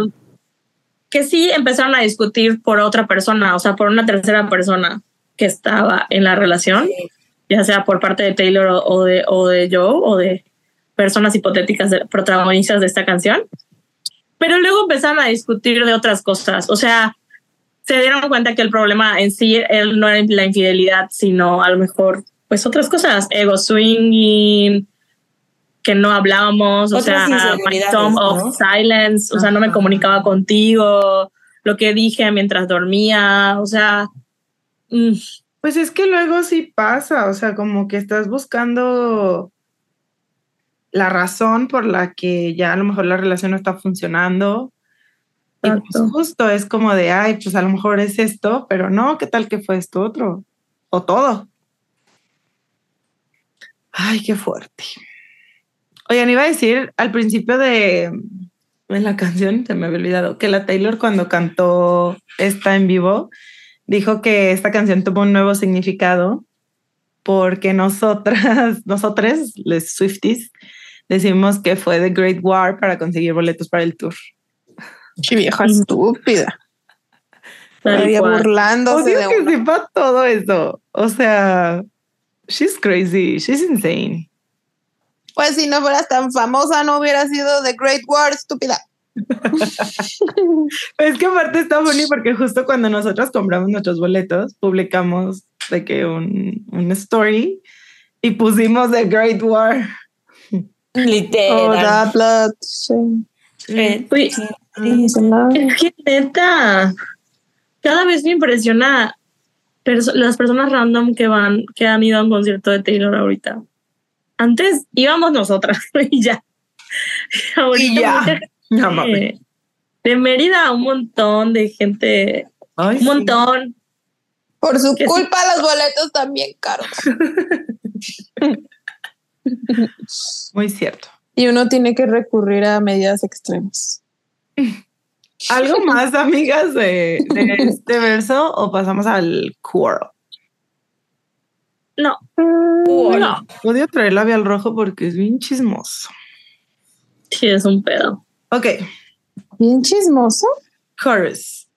que sí empezaron a discutir por otra persona, o sea, por una tercera persona que estaba en la relación, ya sea por parte de Taylor o, o de, o de Joe o de personas hipotéticas de- protagonistas de esta canción. Pero luego empezaron a discutir de otras cosas, o sea, se dieron cuenta que el problema en sí él no era la infidelidad, sino a lo mejor pues otras cosas, ego swinging, que no hablábamos, o Otras sea, my ¿no? of silence, o sea, no me comunicaba contigo, lo que dije mientras dormía, o sea, Pues es que luego sí pasa, o sea, como que estás buscando la razón por la que ya a lo mejor la relación no está funcionando. Y pues justo es como de, ay, pues a lo mejor es esto, pero no, ¿qué tal que fue esto otro? O todo. Ay, qué fuerte. Oigan, iba a decir al principio de, de la canción, se me había olvidado, que la Taylor cuando cantó esta en vivo, dijo que esta canción tuvo un nuevo significado porque nosotras, nosotros, les Swifties, decimos que fue The Great War para conseguir boletos para el tour. Qué vieja estúpida. cual. burlándose Odio de que uno. sepa todo eso. O sea, she's crazy, she's insane. Pues si no fueras tan famosa, no hubiera sido The Great War, estúpida. Es que aparte está funny porque justo cuando nosotros compramos nuestros boletos, publicamos de que un, un story y pusimos The Great War. Oh, Literal. that blood. Sí. Eh, Uy, sí. Es que neta, cada vez me impresiona perso- las personas random que van, que han ido a un concierto de Taylor ahorita. Antes íbamos nosotras y ya. Ahorita Y ya. mucha gente No mames. de Mérida, un montón de gente, Ay, un sí. montón. Por su Que sí. culpa, los boletos también caros. Muy cierto. Y uno tiene que recurrir a medidas extremas. ¿Algo más, amigas, de, de este verso o pasamos al quarrel? No, no, Odio traer labial rojo porque es bien chismoso. sí es un pedo. Ok, Bien chismoso. chorus.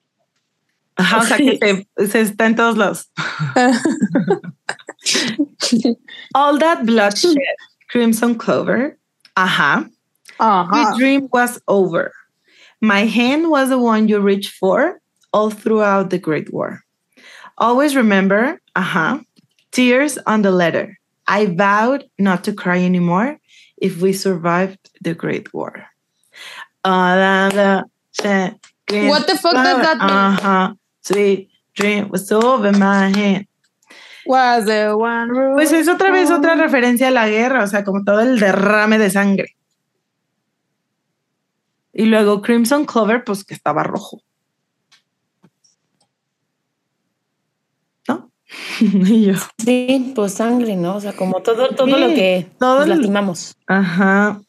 Ajá, o sea que se, se está en todos lados. All that bloodshed, crimson clover. Ajá. Ajá. Your dream was over. My hand was the one you reached for all throughout the Great War. Always remember, uh-huh, tears on the letter. I vowed not to cry anymore if we survived the Great War. What the fuck does that mean? Uh-huh. Sweet dream was over my hand. Was the one rule. Pues es otra vez otra referencia a la guerra, o sea, como todo el derrame de sangre. Y luego Crimson Clover, pues que estaba rojo. ¿No? y yo. Sí, pues sangre, ¿no? O sea, como todo, todo Sí, lo que todo nos lastimamos. Ajá.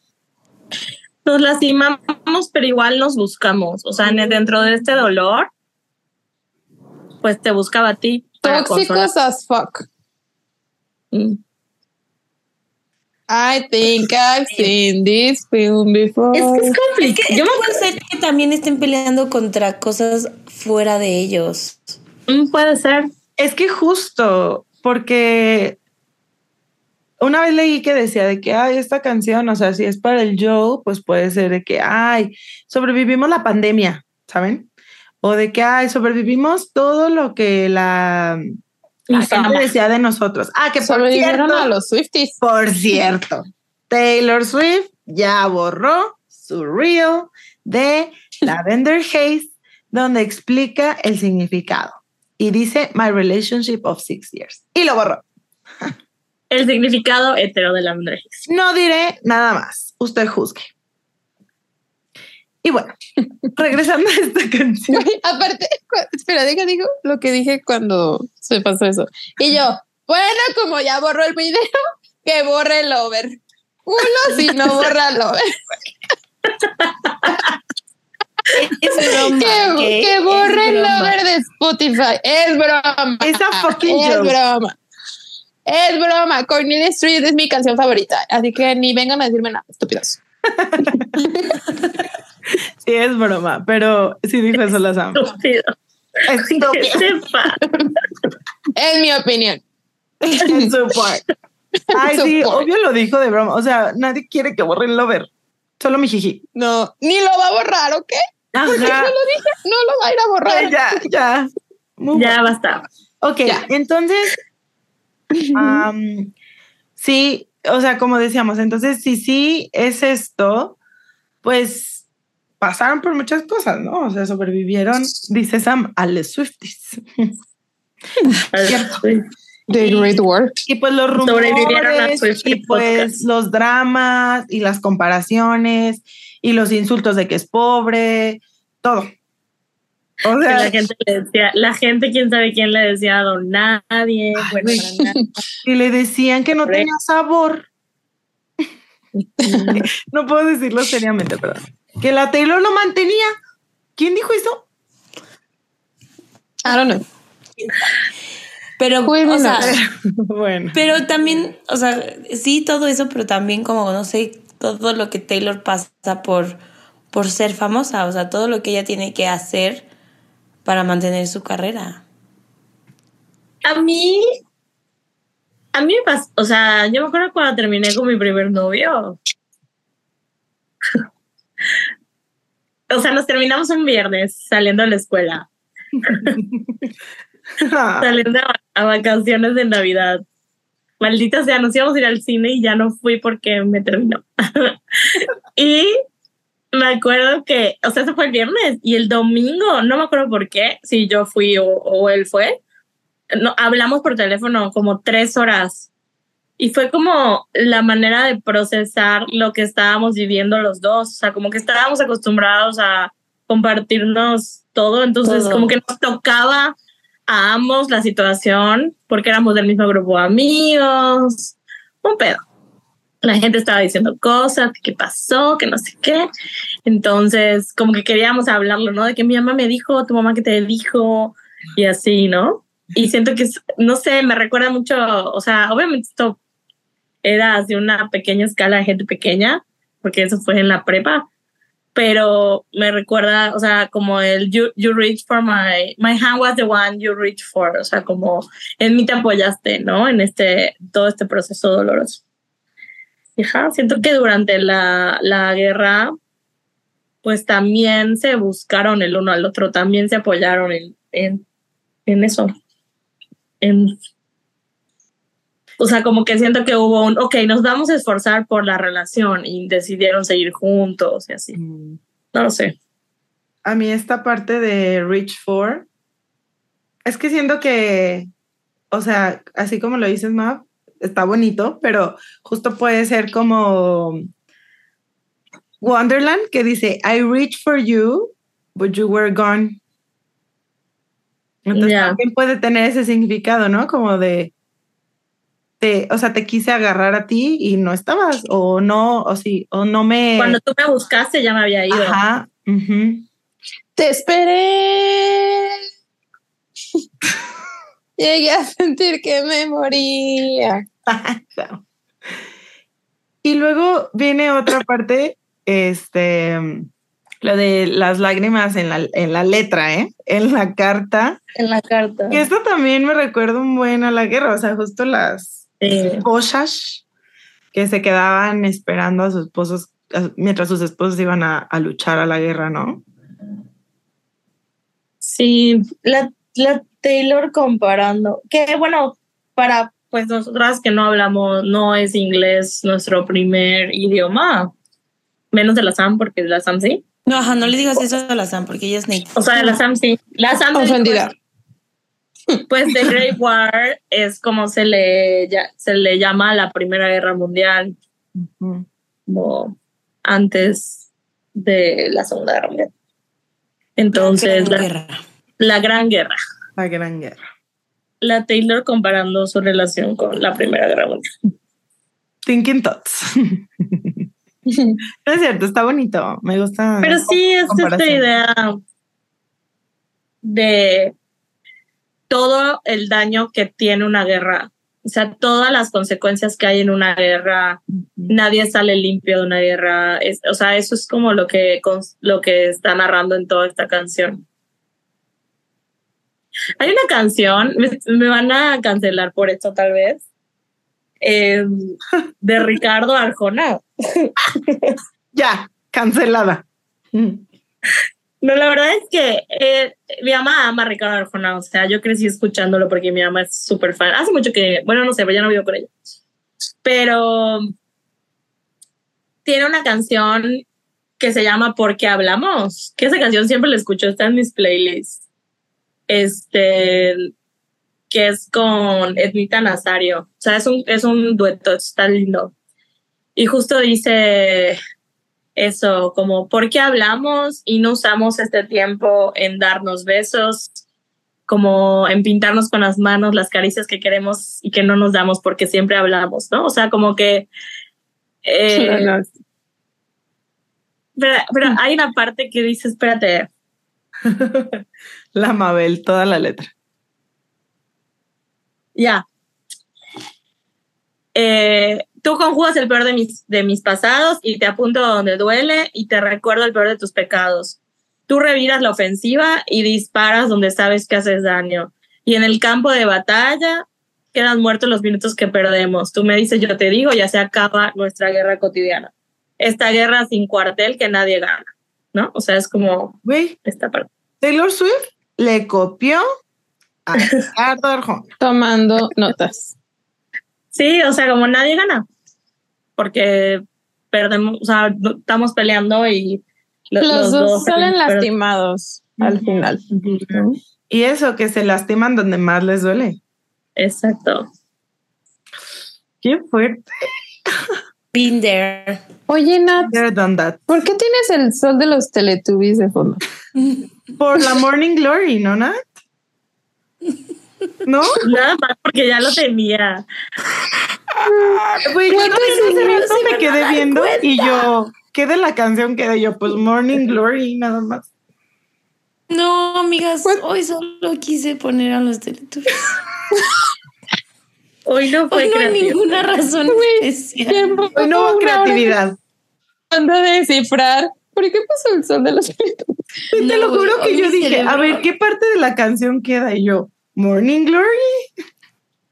Nos lastimamos, pero igual nos buscamos. O sea, en el- dentro de este dolor, pues te buscaba a ti. Tóxicos as fuck. I think I've seen this film before. Es que es complicado. Yo me Puede ser que también estén peleando contra cosas fuera de ellos. Mm, Puede ser. Es que justo, porque una vez leí que decía de que, ay, esta canción, o sea, si es para el Joe, pues puede ser de que, ay, sobrevivimos la pandemia, ¿saben? O de que, ay, sobrevivimos todo lo que la, la gente decía de nosotros. Ah, que por Sobrevivieron cierto, a los Swifties. por cierto, Taylor Swift ya borró su reel de Lavender Haze, donde explica el significado. Y dice My Relationship of Six Years. Y lo borró. El significado hetero de la Andrés. No diré nada más. Usted juzgue. Y bueno, regresando a esta canción. Aparte, espera, deja, digo lo que dije cuando se pasó eso. Y yo, bueno, como ya borró el video, que borre el over. Uno si no borra el over. Es broma. Que, que Es borre el broma. over de Spotify. Es broma. Esa fucking Es joke. broma. Es broma. Cornelia Street es mi canción favorita. Así que ni vengan a decirme nada, estúpidos. Sí, es broma, pero sí dijo eso la Sam. Estúpido. Estúpido. Que sepa. Es mi opinión. En su part. Ay, Su sí, part. obvio lo dijo de broma. O sea, nadie quiere que borren Lover. Solo mi jiji. No, ni lo va a borrar, ¿ok? Porque yo Ajá. lo dije, no lo va a ir a borrar. Ay, ya, ya. Muy Ya basta. Ok, Ya. entonces, sí, o sea, como decíamos, entonces, si sí es esto, pues pasaron por muchas cosas, ¿no? O sea, sobrevivieron, dice Sam, a los Swifties. The Great War. Y pues los Sobrevivieron a rumores, y pues Podcast. los dramas y las comparaciones y los insultos de que es pobre, todo. O Que sea, la gente le decía, la gente, quién sabe quién le decía a don nadie. Bueno, y le decían que no tenía sabor. No puedo decirlo seriamente, perdón. Que la Taylor lo mantenía. ¿Quién dijo eso? I don't know. Pero, o sea, bueno. pero también, o sea, sí todo eso, pero también como, no sé, todo lo que Taylor pasa por, por ser famosa, o sea, todo lo que ella tiene que hacer para mantener su carrera. A mí, a mí me pasó, o sea, yo me acuerdo cuando terminé con mi primer novio. o sea, nos terminamos un viernes saliendo de la escuela, saliendo a, a vacaciones de Navidad. Maldita sea, nos íbamos a ir al cine y ya no fui porque me terminó. y me acuerdo que, o sea, eso fue el viernes y el domingo, no me acuerdo por qué, si yo fui o, o él fue, no, hablamos por teléfono como tres horas y fue como la manera de procesar lo que estábamos viviendo los dos, o sea, como que estábamos acostumbrados a compartirnos todo, entonces Todo. como que nos tocaba a ambos la situación porque éramos del mismo grupo de amigos, un pedo. La gente estaba diciendo cosas, qué pasó, que no sé qué. Entonces, como que queríamos hablarlo, ¿no? De que mi mamá me dijo, tu mamá que te dijo, y así, ¿no? Y siento que, no sé, me recuerda mucho, o sea, obviamente esto era así una pequeña escala de gente pequeña, porque eso fue en la prepa, pero me recuerda, o sea, como el you, you reach for my, my hand was the one you reach for, o sea, como en mí te apoyaste, ¿no? En este, todo este proceso doloroso. Siento que durante la, la guerra, pues también se buscaron el uno al otro, también se apoyaron en, en, en eso. En, o sea, como que siento que hubo un, ok, nos vamos a esforzar por la relación y decidieron seguir juntos y así. Mm. No lo sé. A mí esta parte de Reach for, es que siento que, o sea, así como lo dices, Mav, está bonito, pero justo puede ser como Wonderland, que dice, I reach for you, but you were gone. Entonces también puede tener ese significado, ¿no? Como de, te, o sea, te quise agarrar a ti y no estabas, o no, o sí, o no me... Cuando tú me buscaste ya me había ido. Ajá. Te esperé. Llegué a sentir que me moría. y luego viene otra parte, este, lo de las lágrimas en la, en la letra, ¿eh? En la carta. En la carta. Y esto también me recuerda un buen a la guerra, o sea, justo las esposas que se quedaban esperando a sus esposos mientras sus esposos iban a, a luchar a la guerra, ¿no? Sí, la, la Taylor comparando, que bueno, para pues nosotras que no hablamos, no es inglés nuestro primer idioma, menos de la Sam, porque la Sam sí. No, ajá, no le digas eso a la Sam porque ella es native. O sea, de la Sam sí. La Sam sí, Ofendida. Pues, pues The Great War es como se le, ya- se le llama la Primera Guerra Mundial, Ujú. como antes de la Segunda Guerra Mundial. Entonces, la, Guerra. la Gran Guerra. La gran guerra. La Taylor comparando su relación con la Primera Guerra Mundial. Thinking thoughts. no es cierto, está bonito. Me gusta. Pero sí es esta idea de todo el daño que tiene una guerra. O sea, todas las consecuencias que hay en una guerra, nadie sale limpio de una guerra. Es- o sea, eso es como lo que, lo que está narrando en toda esta canción. Hay una canción, me, me van a cancelar por esto tal vez, eh, de Ricardo Arjona. Ya, cancelada. Mm. No, la verdad es que eh, mi mamá ama a Ricardo Arjona, o sea, yo crecí escuchándolo porque mi mamá es súper fan. Hace mucho que, bueno, no sé, pero ya no vivo con ella. Pero tiene una canción que se llama ¿Por qué hablamos? Que esa canción siempre la escucho, está en mis playlists. Este, que es con Edmita Nazario. O sea, es un, es un dueto, está lindo. Y justo dice, eso, como por qué hablamos y no usamos este tiempo en darnos besos, como en pintarnos con las manos las caricias que queremos y que no nos damos porque siempre hablamos, ¿no? O sea, como que... eh, No, no. Pero, pero hay una parte que dice, espérate, La Mabel, toda la letra. ya. Eh, tú conjugas el peor de mis, de mis pasados y te apunto donde duele y te recuerdo el peor de tus pecados. Tú reviras la ofensiva y disparas donde sabes que haces daño. Y en el campo de batalla quedan muertos los minutos que perdemos. Tú me dices, yo te digo, ya se acaba nuestra guerra cotidiana. Esta guerra sin cuartel que nadie gana, ¿no? O sea, es como Güey, esta parte. Taylor Swift le copió a Ricardo Arjona. Tomando notas. Sí, o sea, como nadie gana. Porque perdemos, o sea, estamos peleando y lo- Los, dos salen pero- lastimados al final. Y eso, que se lastiman donde más les duele. Exacto. Qué fuerte. Been there. Oye, Nat, Better done that. ¿por qué tienes el sol de los Teletubbies de fondo? Por la Morning Glory, ¿no, Nat? ¿No? Nada más porque ya lo tenía. Güey, yo ¿Cuántos también hace años rato me quedé viendo y yo, ¿qué de la canción quedé yo? Pues Morning Glory, nada más. No, amigas, hoy solo quise poner a los Teletubbies. Hoy no fue Hoy no hay creativo. ninguna razón especial. Hoy no hubo creatividad. tratando de descifrar. ¿Por qué puso el sol de los? Te No, lo juro que yo dije, a ver, ¿qué parte de la canción queda? Y yo, Morning Glory.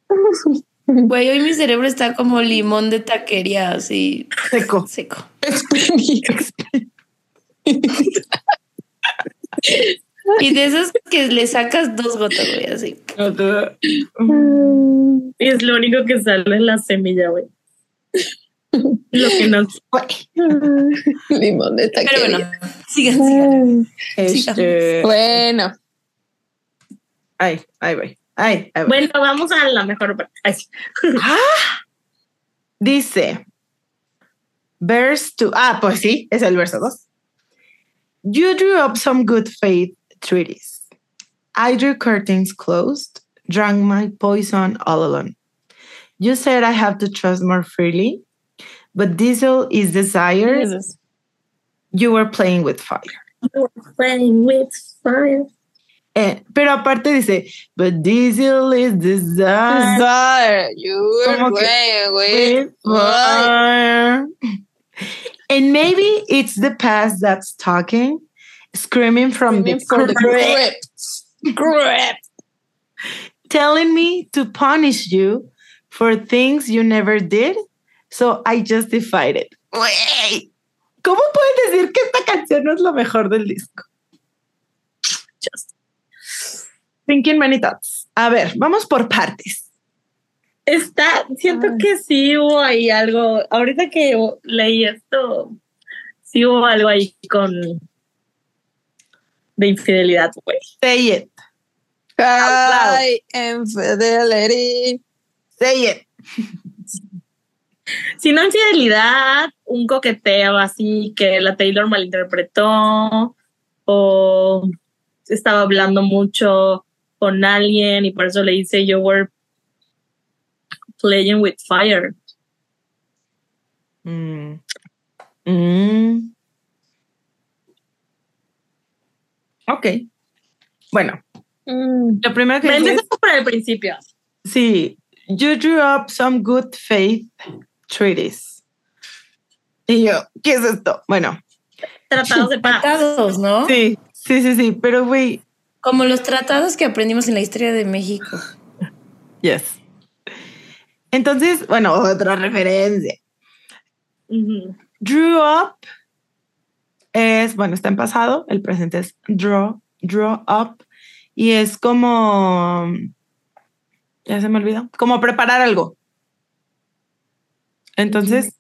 Güey, hoy mi cerebro está como limón de taquería, así Seco. seco. Y de esos que le sacas dos gotas, güey, así. Y es lo único que sale en la semilla, güey. Lo que no. Limón de Pero bueno, sigan, sigan. Este, Bueno, ay, ay, güey. Ay, ay. Bueno, vamos a la mejor parte. Sí. Dice, verse 2. Ah, pues sí, es el verso 2. You drew up some good faith treaties. I drew curtains closed, drank my poison all alone. You said I have to trust more freely, but diesel is desire. Jesus. You were playing with fire. You were playing with fire. Eh, pero aparte dice, but diesel is desire. Desire. You were playing with with fire. And maybe it's the past that's talking, screaming from Screaming the, grip. telling me to punish you for things you never did. So I justified it. ¿Cómo pueden decir que esta canción no es lo mejor del disco? Just- Thinking many thoughts. A ver, vamos por partes. Está, siento Ay. que sí hubo ahí algo. Ahorita que leí esto, sí hubo algo ahí con de infidelidad, güey. Say it. High infidelity. Say it. Si no infidelidad, un coqueteo así que la Taylor malinterpretó o estaba hablando mucho con alguien y por eso le dice you were playing with fire. Mm. Mm. Ok. Bueno, Mm. lo primero que es, por el principio. sí, you drew up some good faith treaties. Y yo, ¿qué es esto? Bueno, Tratados de paz. Tratados, ¿no? sí, sí, sí, sí, pero güey, Como los tratados que aprendimos en la historia de México. yes. Entonces, bueno, otra referencia. Drew up es, bueno, está en pasado, el presente es draw, draw up, y es como, ya se me olvidó, como preparar algo. Entonces,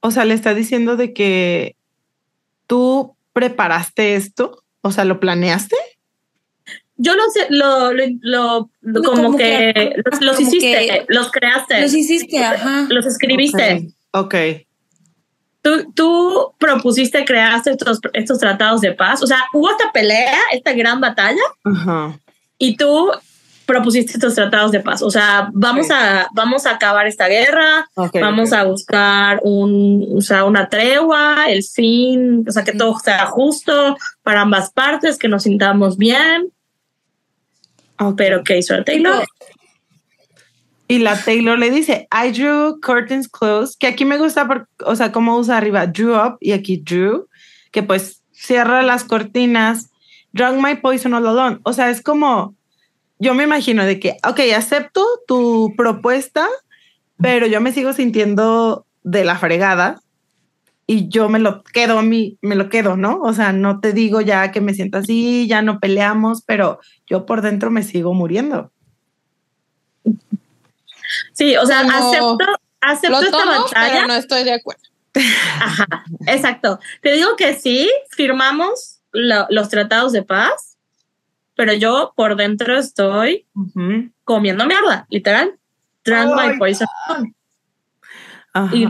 o sea, le está diciendo de que tú preparaste esto, o sea, lo planeaste. Yo lo sé, lo, lo, lo- lo- como, Como que, que- los, los como hiciste, que- los creaste, Los hiciste, ajá. los escribiste. Ok. Tú, tú propusiste creaste estos, estos tratados de paz. O sea, hubo esta pelea, esta gran batalla, Ajá. y tú propusiste estos tratados de paz. O sea, vamos, a, vamos a acabar esta guerra, vamos a buscar un, o sea, una tregua, el fin, o sea, que todo sea justo para ambas partes, que nos sintamos bien. Pero ¿qué hizo el Taylor? Y la Taylor le dice, I drew curtains closed, que aquí me gusta, por, o sea, cómo usa arriba drew up y aquí drew, que pues cierra las cortinas, drank my poison all alone. O sea, es como, yo me imagino de que, ok, acepto tu propuesta, pero yo me sigo sintiendo de la fregada y yo me lo quedo a mí, me lo quedo, ¿no? O sea, no te digo ya que me siento así, ya no peleamos, pero yo por dentro me sigo muriendo. Sí, o sea, Como- acepto, acepto Lo esta tomo, batalla. pero no estoy de acuerdo. Ajá, exacto. Te digo que sí, firmamos lo- los tratados de paz, pero yo por dentro estoy comiendo mierda, literal. Ay, my poison. Ajá. Y-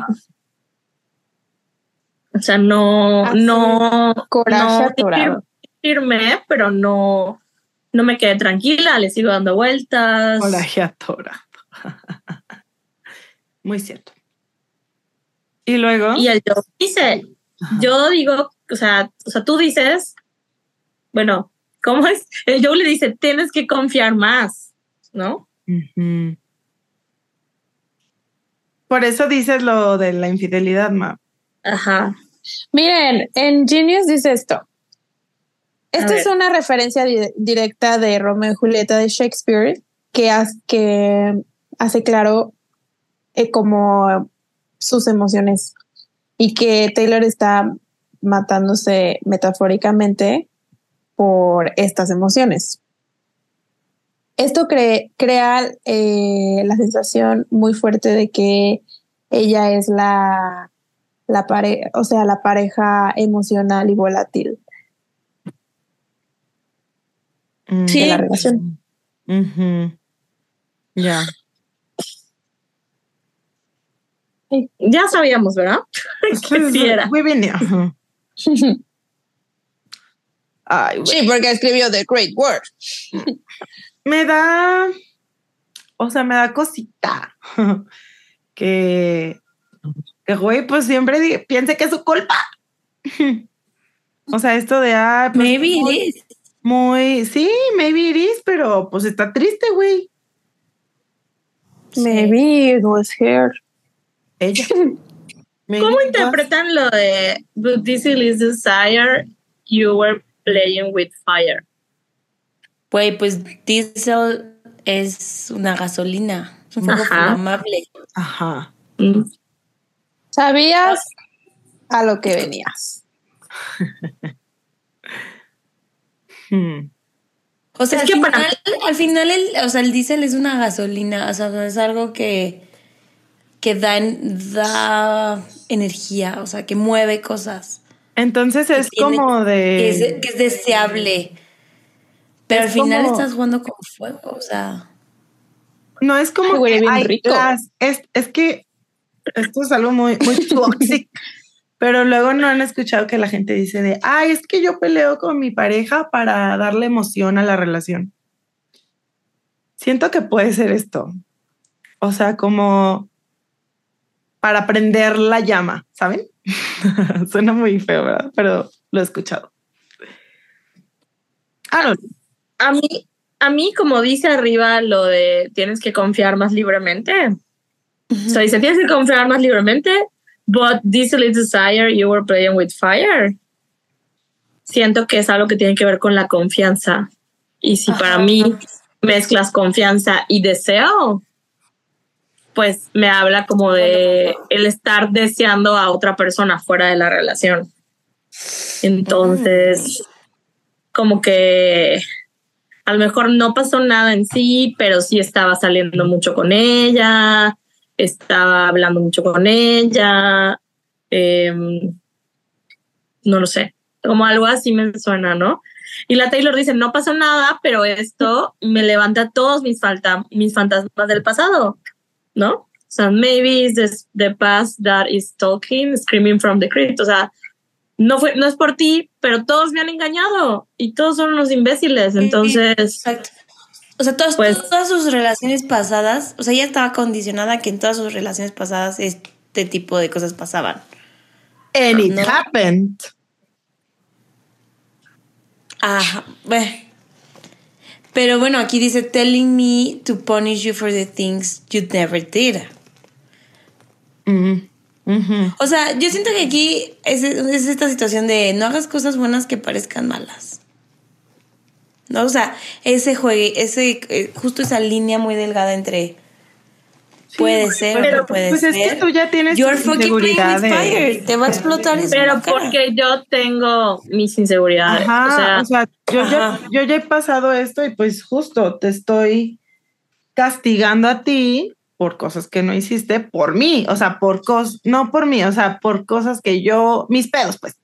o sea, no, Así, no, Coraje no atorado. firmé, pero no, no me quedé tranquila, le sigo dando vueltas. Coraje atorado. Muy cierto. Y luego. Y el yo dice, Ajá. yo digo, o sea, o sea, tú dices, bueno, ¿cómo es? El Joe le dice, tienes que confiar más, ¿no? Por eso dices lo de la infidelidad, ma. Ajá. Miren, en Genius dice esto. Esta es una referencia di- directa de Romeo y Julieta de Shakespeare que, que hace claro eh, como sus emociones y que Taylor está matándose metafóricamente por estas emociones. Esto cre- crea eh, la sensación muy fuerte de que ella es la, la pareja, o sea, la pareja emocional y volátil Mm. Sí. de la relación. Ya. Ya sabíamos, ¿verdad? que sí era. Muy bien. Ajá. Ay, güey. Sí, porque escribió The Great Word. Me da, o sea, me da cosita que, que güey, pues siempre piense que es su culpa. O sea, esto de, ah, pues, Maybe it muy, is. muy, sí, maybe it is, pero pues está triste, güey. Maybe it was her. Ella. ¿Cómo interpretan lo de But this is desire, you were playing with fire? Güey, pues diesel es una gasolina. Es un fuego Ajá. Mm. Sabías a lo que venías. Hmm. O sea, Es al, que final, para- al final el, o sea, el diésel es una gasolina, o sea, no es algo que, que da, da energía, o sea, que mueve cosas, Entonces es tiene- como que, es, de, que es deseable. Pero Es al final como- estás jugando con fuego, o sea. no es como Ay, huele que bien hay rico. las- es, es que esto es algo muy, muy tóxico. Pero luego no han escuchado que la gente dice de, ay, es que yo peleo con mi pareja para darle emoción a la relación. Siento que puede ser esto. O sea, como para prender la llama, ¿saben? Suena muy feo, ¿verdad? Pero lo he escuchado. Ah, no. A mí, a mí, como dice arriba lo de tienes que confiar más libremente. O sea, dice tienes que confiar más libremente, but this little desire, you were playing with fire. Siento que es algo que tiene que ver con la confianza. Y si para mí mezclas confianza y deseo, pues me habla como de el estar deseando a otra persona fuera de la relación. Entonces, como que a lo mejor no pasó nada en sí, pero sí estaba saliendo mucho con ella, estaba hablando mucho con ella, em, no lo sé, como algo así me suena, ¿no? Y la Taylor dice, no pasó nada, pero esto me levanta todos mis, falta, mis fantasmas del pasado, ¿no? O sea, maybe it's the, the past that is talking, screaming from the crypt. O sea, no, fue, no es por ti, pero todos me han engañado y todos son unos imbéciles. Entonces, Exacto. O sea, todas, Pues- todas sus relaciones pasadas, o sea, ella estaba condicionada que en todas sus relaciones pasadas este tipo de cosas pasaban. And it No. happened. Ajá. bueno. Pero bueno, aquí dice telling me to punish you for the things you never did. Mm, ujú. O sea, yo siento que aquí es, es esta situación de no hagas cosas buenas que parezcan malas. ¿No? O sea, ese juegue, ese, eh, justo esa línea muy delgada entre puede ser pero, no puede pues ser. es que tú ya tienes You're tus inseguridades. Te va a explotar eso. pero porque yo tengo mis inseguridades. Ajá, o sea, yo, ya, Ajá. yo ya he pasado esto y pues justo te estoy castigando a ti por cosas que no hiciste por mí, o sea, por cosas, no por mí, o sea, por cosas que yo, mis pedos, pues.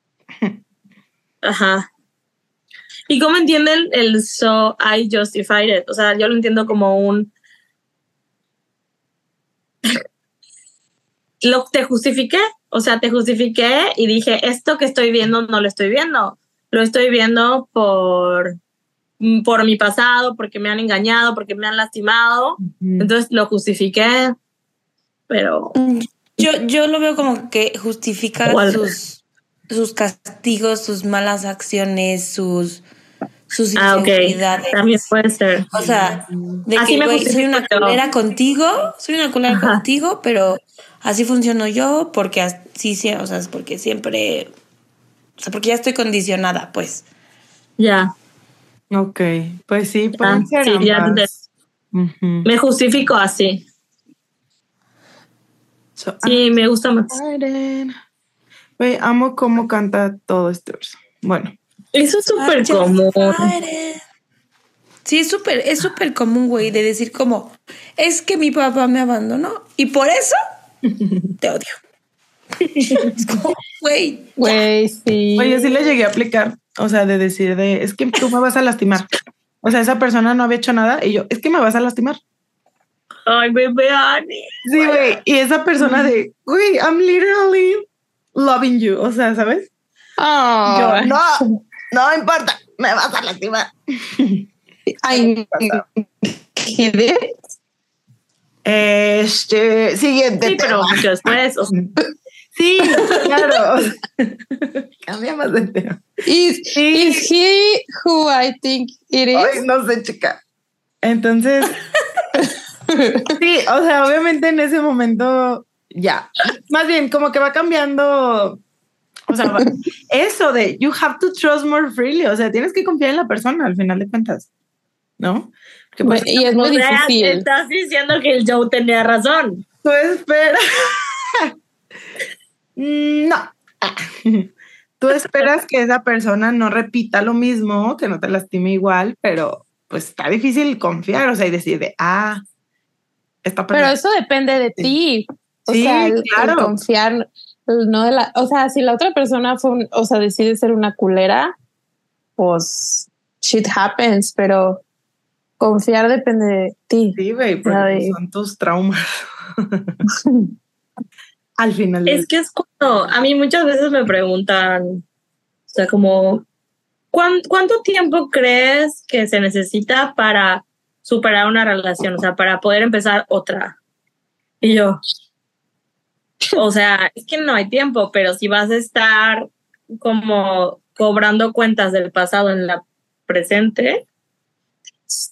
Ajá. ¿Y cómo entienden el so I justified it? O sea, yo lo entiendo como un. Lo te justifiqué. O sea, te justifiqué y dije, esto que estoy viendo no lo estoy viendo. Lo estoy viendo por, por mi pasado, porque me han engañado, porque me han lastimado. Entonces lo justifiqué. Pero Yo, yo lo veo como que justifica sus, sus castigos, sus malas acciones, sus, sus Ah. También puede ser. O sea, de Así que, güey, soy una yo. culera contigo, soy una culera Ajá. contigo, pero así funciono yo porque así, sí, o sea, es porque siempre, o sea, porque ya estoy condicionada, pues. Ya. Ok, pues sí, Ah, pueden ser sí, ya. Me justifico así. So, Sí, me gusta más. Güey, amo cómo canta todo este verso. Bueno, Eso es súper común. Sí, es súper, es súper común, güey, de decir como, es que mi papá me abandonó y por eso te odio. Es como, güey, Güey, sí. oye, sí le llegué a aplicar, o sea, de decir de, es que tú me vas a lastimar. O sea, esa persona no había hecho nada y yo, es que me vas a lastimar. Ay, bebé Ani. Sí, güey. Y esa persona de, güey, I'm literally loving you. O sea, ¿sabes? Ah, Yo, no, no importa. me vas a lastimar. He did. Este, siguiente Sí, pero mucho después. o sea, Sí, claro. Cambiamos de tema. Is, Sí. is he who I think it is? Ay, no sé, chica. Entonces, sí, o sea, obviamente en ese momento ya. Más bien, como que va cambiando. O sea, eso de you have to trust more freely. O sea, tienes que confiar en la persona al final de cuentas. ¿No? Porque pues, y es muy difícil. Estás diciendo que el Joe tenía razón. tú esperas. Mm, no. Tú esperas que esa persona no repita lo mismo, que no te lastime igual, pero pues está difícil confiar, o sea, y decir de, ah, esta Pero eso depende de ti. O Sí, sea, el, confiar, no de la, o sea, si la otra persona fue, un- o sea, decide ser una culera, pues shit happens, pero confiar depende de ti. Sí, güey, son tus traumas. Al final. Es que es cuando a mí muchas veces me preguntan, o sea, como, ¿cuán- ¿cuánto tiempo crees que se necesita para superar una relación? O sea, para poder empezar otra. Y yo, o sea, es que no hay tiempo, pero si vas a estar como cobrando cuentas del pasado en la presente,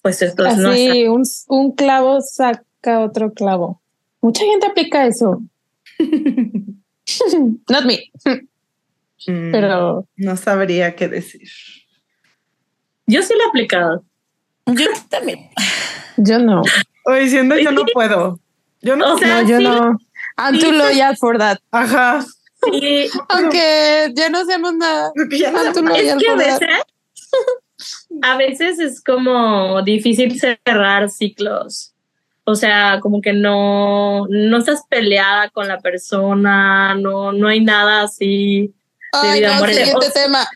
pues esto no es Así, un, un clavo saca otro clavo. Mucha gente aplica eso. Not me, Mm, pero No sabría qué decir. Yo sí lo he aplicado. Yo también. yo no. O diciendo yo no puedo. Yo no. O sea, No, yo sí, no. I'm too loyal for that. Ajá. sí, Aunque ya no hacemos nada. Ya no I'm. Es que a veces, a veces es como difícil cerrar ciclos. O sea, como que no, no estás peleada con la persona, no, no hay nada así. Ay, vida no, muerte. siguiente O- tema.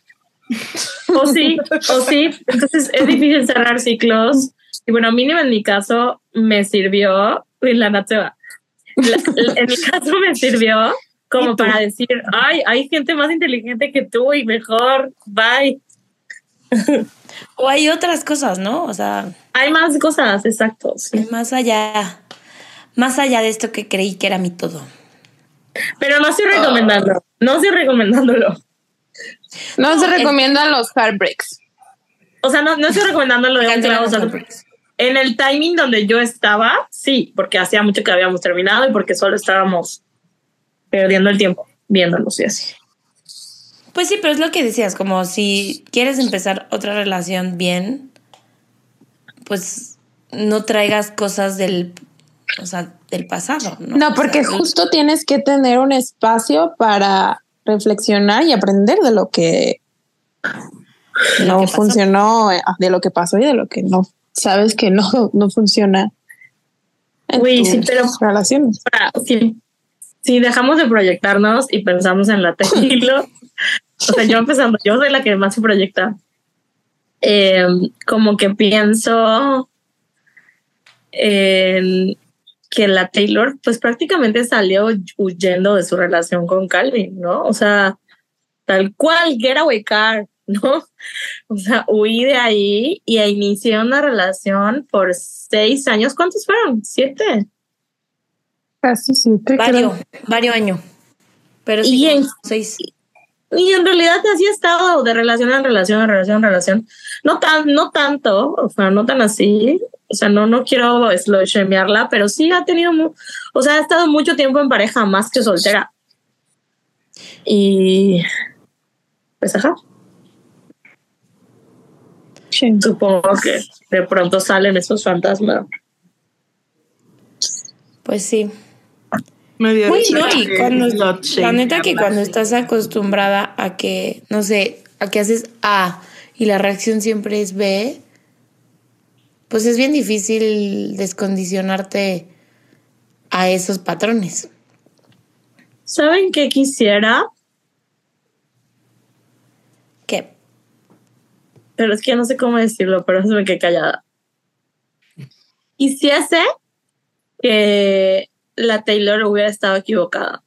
O sí, o sí. Entonces es difícil cerrar ciclos. Y bueno, mínimo en mi caso me sirvió, y la Nat se va. La- la- en mi caso me sirvió como para decir, ay, hay gente más inteligente que tú y mejor, bye. O hay otras cosas, ¿no? O sea, Hay más cosas, exacto. sí. más allá, más allá de esto que creí que era mi todo. Pero no estoy recomendando, no estoy recomendándolo. No, se es- recomiendan los heartbreaks. O sea, no, no estoy recomendándolo de un clavo. En el timing donde yo estaba, sí, porque hacía mucho que habíamos terminado y porque solo estábamos perdiendo el tiempo viéndonos y así. Pues sí, pero es lo que decías, como si quieres empezar otra relación bien, pues no traigas cosas del, o sea, del pasado, ¿no? No, O porque sea, justo tienes que tener un espacio para reflexionar y aprender de lo que De lo no que funcionó, de lo que pasó y de lo que no sabes que no, no funciona. Uy, sí, pero- relaciones. Si, dejamos de proyectarnos y pensamos en la Taylor, o sea, yo empezando, yo soy la que más se proyecta. Eh, como que pienso en que la Taylor, pues prácticamente salió huyendo de su relación con Calvin, ¿no? O sea, tal cual, getaway car, ¿no? O sea, huí de ahí y inicié una relación por seis años. ¿Cuántos fueron? ¿Siete? Casi siete. Varios, varios años. Pero sí, Y en- seis. Y en realidad así he estado de relación en relación, en relación, en relación. No tan, no tanto, o sea, no tan así. O sea, no, no quiero shamearla, pero sí ha tenido, o sea, ha estado mucho tiempo en pareja, más que soltera. Y pues ajá, Sí. supongo que de pronto salen esos fantasmas. Pues sí. Me dio Uy, no, y que cuando, la neta que cuando estás acostumbrada a que, no sé, a que haces A y la reacción siempre es B, pues es bien difícil descondicionarte a esos patrones. ¿Saben qué quisiera? Pero es que no sé cómo decirlo, pero se me quedé callada. Quisiese que la Taylor hubiera estado equivocada.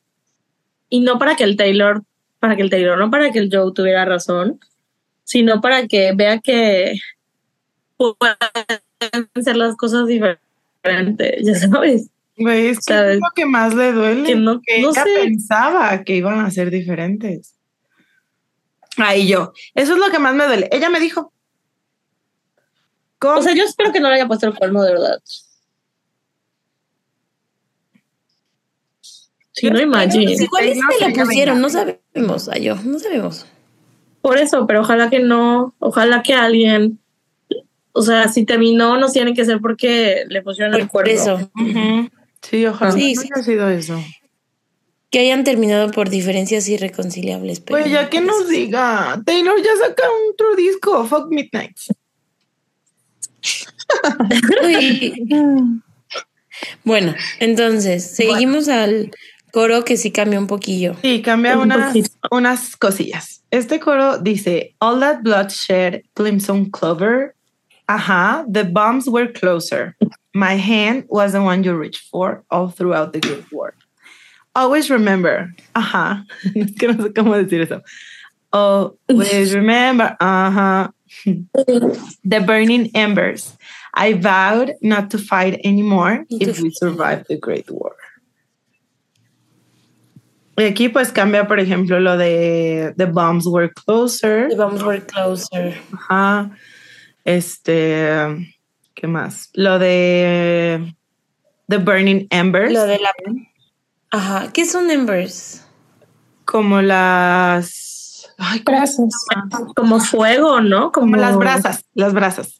Y no para que el Taylor, para que el Taylor, no para que el Joe tuviera razón, sino para que vea que pueden ser las cosas diferentes, ya sabes. Güey, es que ¿Sabes? es lo que más le duele. Que no- que no ella sé. pensaba que iban a ser diferentes. Ahí yo. Eso es lo que más me duele. Ella me dijo. ¿Cómo? O sea, yo espero que no le haya puesto el cuerno de verdad. Sí, no imagino. Igual es que le pusieron, venga. no sabemos, a yo, no sabemos. Por eso, pero ojalá que no, ojalá que alguien, o sea, si terminó, no tiene que ser porque le pusieron el por cuerno. Sí, ojalá Sí, no sí. haya sido eso. Que hayan terminado por diferencias irreconciliables. Pero Pues ya que no nos diga, Taylor ya saca otro disco, Fuck Midnight. Uy. Bueno, entonces, seguimos al coro que sí cambió un poquillo. Sí, cambia Un unas, poquito. unas cosillas. Este coro dice, All that bloodshed, Clemson Clover. Ajá, the bombs were closer. My hand was the one you reached for all throughout the Great War. Always remember. Ajá. Es que no sé cómo decir eso. Always remember. Ajá. The burning embers. I vowed not to fight anymore if we survive the Great War. Y aquí pues cambia, por ejemplo, lo de The Bombs Were Closer. Vamos a ver closer. Ajá. Este, ¿qué más? Lo de The Burning Embers. Lo de la. Ajá. ¿Qué son embers? Como las... Ay, ¿cómo Gracias. Como fuego, ¿no? Como, Como las brasas, las brasas.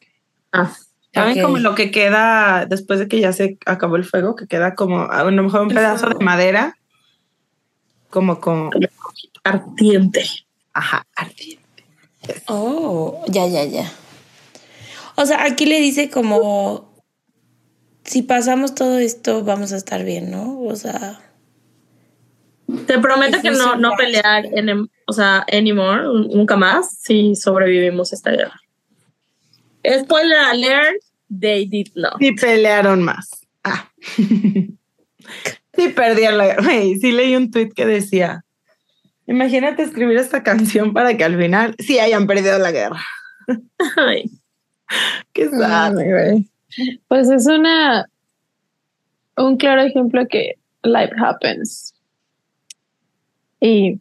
Ah, ¿Saben? Como lo que queda después de que ya se acabó el fuego, que queda como a lo mejor un pedazo de madera, como con, ardiente. ajá, ardiente. Oh, ya, ya, ya. O sea, aquí le dice como. Si pasamos todo esto, vamos a estar bien, ¿no? O sea. Te prometo que no, no pelear, en, o sea, anymore, nunca más, si sobrevivimos esta guerra. Spoiler alert, they did not. Sí pelearon más. Ah. sí perdieron la guerra. Güey, sí leí un tweet que decía, imagínate escribir esta canción para que al final sí hayan perdido la guerra. Ay, Qué sad. Güey. Pues es una un claro ejemplo que life happens y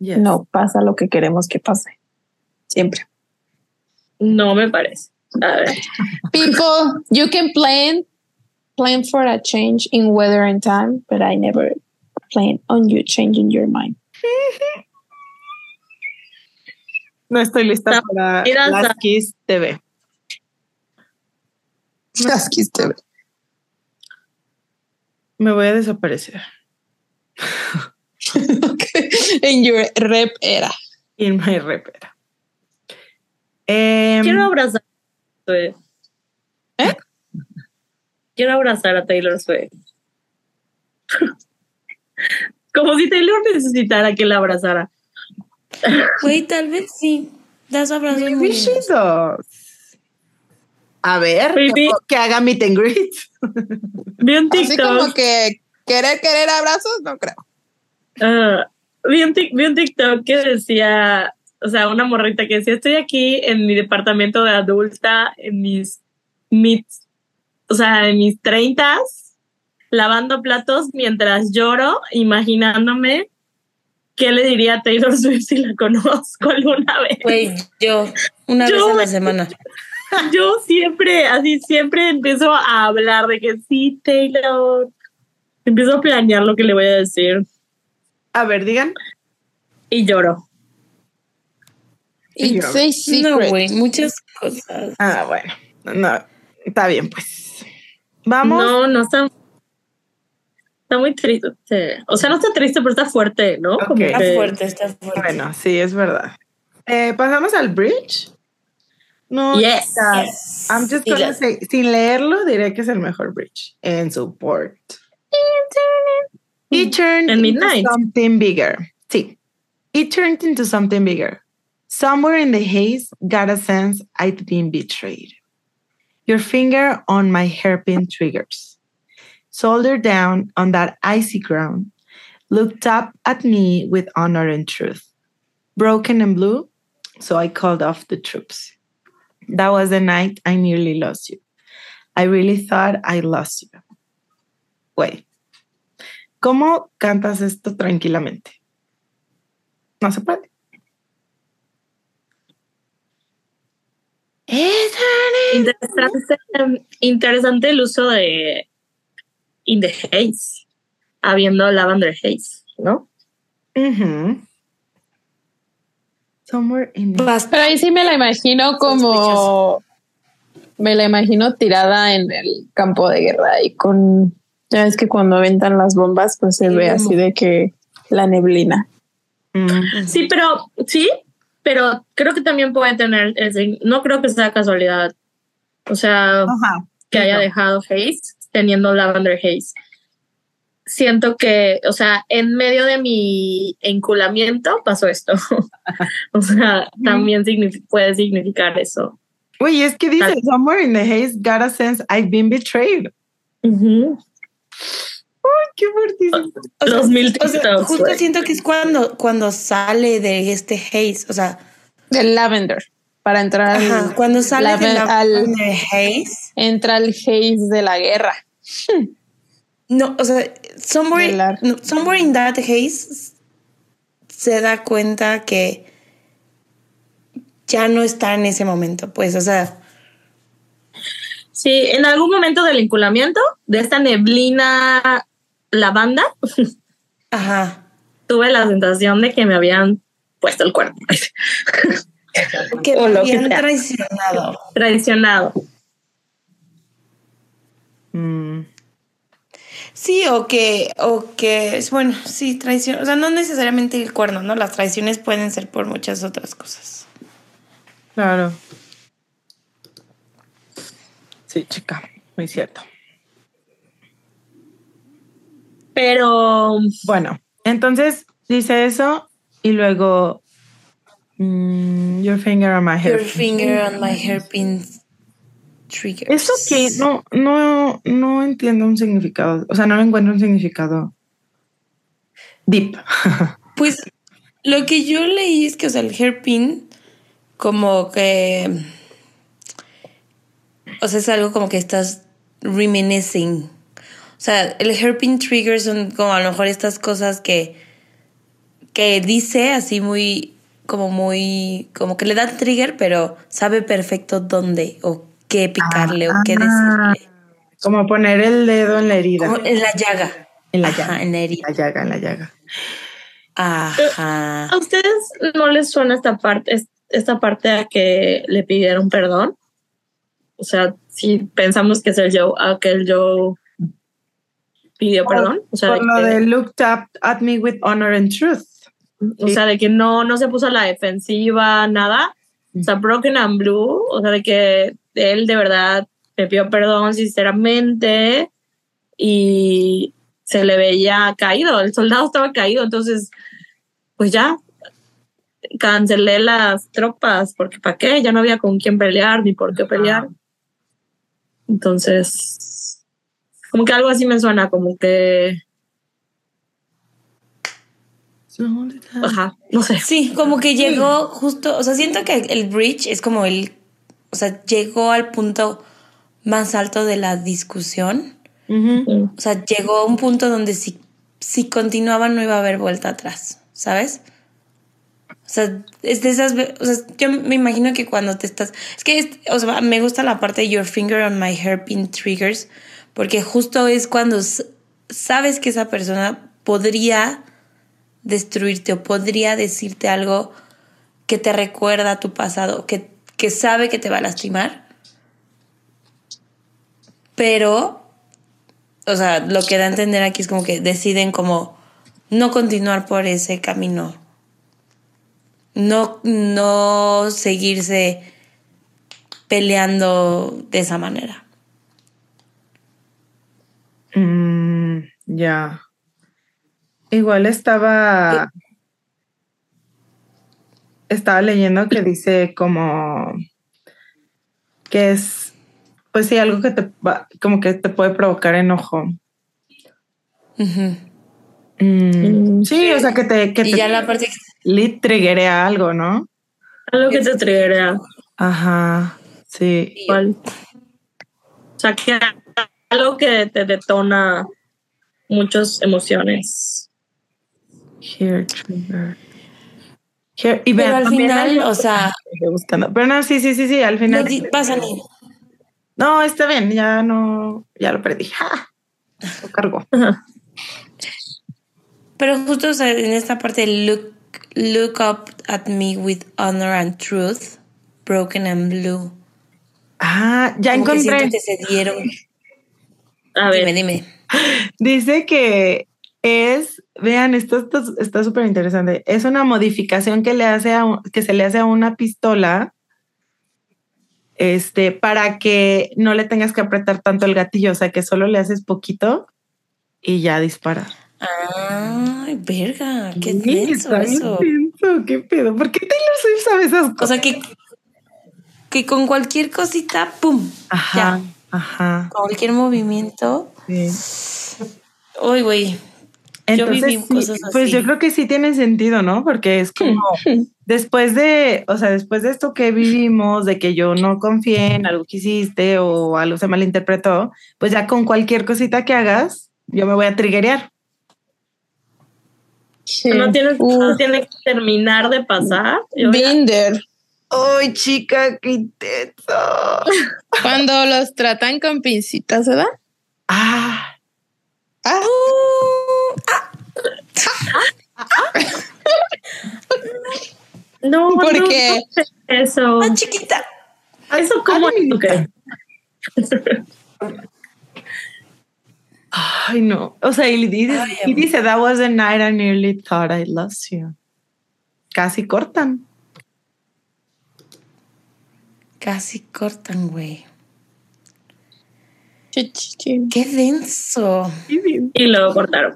Yes. no pasa lo que queremos que pase. Siempre. no me parece. A ver, People, you can plan plan for a change in weather and time, but I never plan on you changing your mind. No estoy lista para las está- Kiss TV. Me voy a desaparecer. In your rep era. In my repera. Em, quiero abrazar a Taylor Swift. ¿Eh? Quiero abrazar a Taylor Swift. Como si Taylor necesitara que la abrazara. Güey, tal vez sí. Das abrazos maybe she does. A ver, que, que haga meet and greet. Vi un Así como que querer, querer abrazos, no creo. Ah, vi, un tic- vi un TikTok que decía, o sea, una morrita que decía, estoy aquí en mi departamento de adulta, en mis, mis o sea, en mis treintas, lavando platos mientras lloro, imaginándome qué le diría a Taylor Swift si la conozco alguna vez. Güey, yo, una Yo- vez a la semana. Yo siempre, así siempre empiezo a hablar de que sí, Taylor. Empiezo a planear lo que le voy a decir A ver, digan. y lloro. It's a No, güey, muchas cosas. Ah, bueno. No, está bien, pues. Vamos. No, no está. Está muy triste. O sea, no está triste, pero está fuerte, ¿no? Ok. Como Está que- fuerte, está fuerte. Bueno, sí, es verdad. Eh, Pasamos al bridge. No, Yes. I'm just Y gonna say, sin leerlo, diré que es el mejor bridge en support. It mm. turned En into Midnight. something bigger. Sí. It turned into something bigger. Somewhere in the haze, got a sense I'd been betrayed. Your finger on my hairpin triggers. Shoulder down on that icy ground, looked up at me with honor and truth. Broken and blue, So I called off the troops. That was the night I nearly lost you. I really thought I lost you. Güey, ¿cómo cantas esto tranquilamente? No se puede. Interesante, interesante el uso de In the Haze, habiendo Lavender Haze, ¿no? Ujú. Somewhere in the- Pero ahí sí me la imagino como. Me la imagino tirada en el campo de guerra y con. Ya ves que cuando aventan las bombas, pues se ve así de que la neblina. Mm. Sí, pero sí, pero creo que también puede tener, ese- no creo que sea casualidad, o sea, Ajá. que haya dejado Haze teniendo Lavender Haze. Siento que, o sea, en medio de mi enculamiento pasó esto. o sea, también puede significar eso. Güey, es que dice, somewhere in the haze got a sense I've been betrayed. Ujú. Qué fuertísimo. o sea, Los mil o sea, justo siento que es cuando, cuando sale de este haze, o sea, Del lavender. Para entrar al, ajá, cuando sale de la al- de haze, entra el haze de la guerra. no, o sea, somewhere, la- no, somewhere in that haze se da cuenta que ya no está en ese momento, pues, o sea, Sí, en algún momento del enculamiento, de esta neblina lavanda, ajá, tuve la sensación de que me habían puesto el cuerpo, que O lo que habían traicionado. traicionado. Mm. Sí, o que, o que, es bueno, sí, traición, o sea, no necesariamente el cuerno, ¿no? Las traiciones pueden ser por muchas otras cosas. Claro. Sí, chica, muy cierto. Pero Bueno, entonces dice eso y luego mm, your finger on my Your hair. finger on my hairpin trigger. Eso que no, no, no entiendo un significado, o sea, no encuentro un significado deep. Pues lo que yo leí es que, o sea, el hairpin, como que. O sea, es algo como que estás reminiscing. O sea, el hairpin trigger son como a lo mejor estas cosas que. que dice así muy. como muy. como que le da trigger, pero sabe perfecto dónde o qué picarle o qué Ah. decirle. Como poner el dedo en la herida. Como en la llaga. En la Ajá, llaga. en la herida. La llaga, en la llaga. Ajá. ¿a ustedes no les suena esta parte, es- esta parte a que le pidieron perdón? O sea, si pensamos que es el Joe, a que el Joe pidió perdón, o sea, Por de lo que- de looked up at me with honor and truth. O sea, de que no, no se puso a la defensiva, nada. O sea, Broken and Blue, o sea, de que él de verdad me pidió perdón sinceramente y se le veía caído, el soldado estaba caído, entonces, pues ya, cancelé las tropas, porque ¿para qué? Ya no había con quién pelear ni por qué pelear. Entonces, como que algo así me suena, como que, ajá, no sé. Sí, como que llegó justo, o sea, siento que el bridge es como el, o sea, llegó al punto más alto de la discusión. O sea, llegó a un punto donde si, si continuaba no iba a haber vuelta atrás, ¿sabes? O sea, es de esas, o sea, yo me imagino que cuando te estás, es que, o sea, me gusta la parte de your finger on my hairpin triggers, porque justo es cuando sabes que esa persona podría destruirte o podría decirte algo que te recuerda a tu pasado, que, que sabe que te va a lastimar, pero o sea, lo que da a entender aquí es como que deciden como no continuar por ese camino. No, no seguirse peleando de esa manera. Mm, ya. Igual estaba. Estaba leyendo que dice como que es, pues sí, algo que te va- como que te puede provocar enojo. Mm, Mm, sí, o sea que te, que Y te ya la parte que- le triggeré a algo, ¿no? Algo que te triggerea. Ajá, sí. Igual. O sea, que algo que te detona muchas emociones. Here, trigger. Here, y Pero al final, o sea, buscando. Pero no, sí, sí, sí, sí, al no final. di- pasa ni. No, está bien, ya no, ya lo perdí. ¡Ja! Lo cargo. Pero justo o sea, en esta parte, look, look up at me with honor and truth, broken and blue. Ah, ya Como encontré. siento que se dieron. A ver, Dime, dime. Dice que es, vean, esto esto está súper interesante. Es una modificación que le hace a que se le hace a una pistola, este, para que no le tengas que apretar tanto el gatillo, o sea, que solo le haces poquito y ya dispara. Ay, verga, qué Sí, denso eso. denso, qué pedo. ¿Por qué Taylor Swift sabe esas O cosas? sea que, que con cualquier cosita, ¡pum! Ajá, Ya. ajá. Con cualquier movimiento. sí. Uy, güey. Yo Entonces, viví sí, cosas pues así. yo creo que sí tiene sentido, ¿no? Porque es como después de, o sea, después de esto que vivimos, de que yo no confié en algo que hiciste o algo se malinterpretó, pues ya con cualquier cosita que hagas, yo me voy a triggerear. Sí. no tiene, Uh, no tiene que terminar de pasar. Binder. ¡Ay, chica, qué intenso! Cuando los tratan con pincitas, ¿verdad? Ah, Ah, No, ¿Por no, qué? no sé eso. ¡Ah, chiquita! Eso como Ay, ay, no. O sea, y dice, Ay, y dice, that was the night I nearly thought I lost you. Casi cortan. Casi cortan, güey. ¡Qué denso! Y luego cortaron.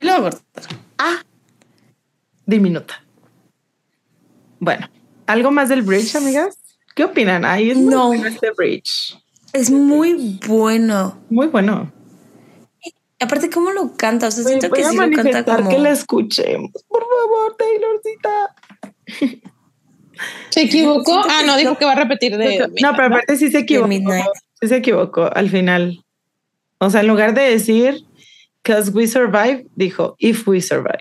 Luego cortaron. diminuta. Bueno, ¿algo más del bridge, amigas? ¿Qué opinan? Ahí es muy No. bueno este bridge. Es muy bueno. Muy bueno. Aparte, ¿cómo lo canta? O sea, siento voy que a sí lo canta manifestar como... que la escuchemos. Por favor, Taylorcita. ¿Se equivocó? Ah, no, dijo que va a repetir de. No, pero aparte sí se equivocó. Sí se equivocó al final. O sea, en lugar de decir Cause we survived, dijo If we survived.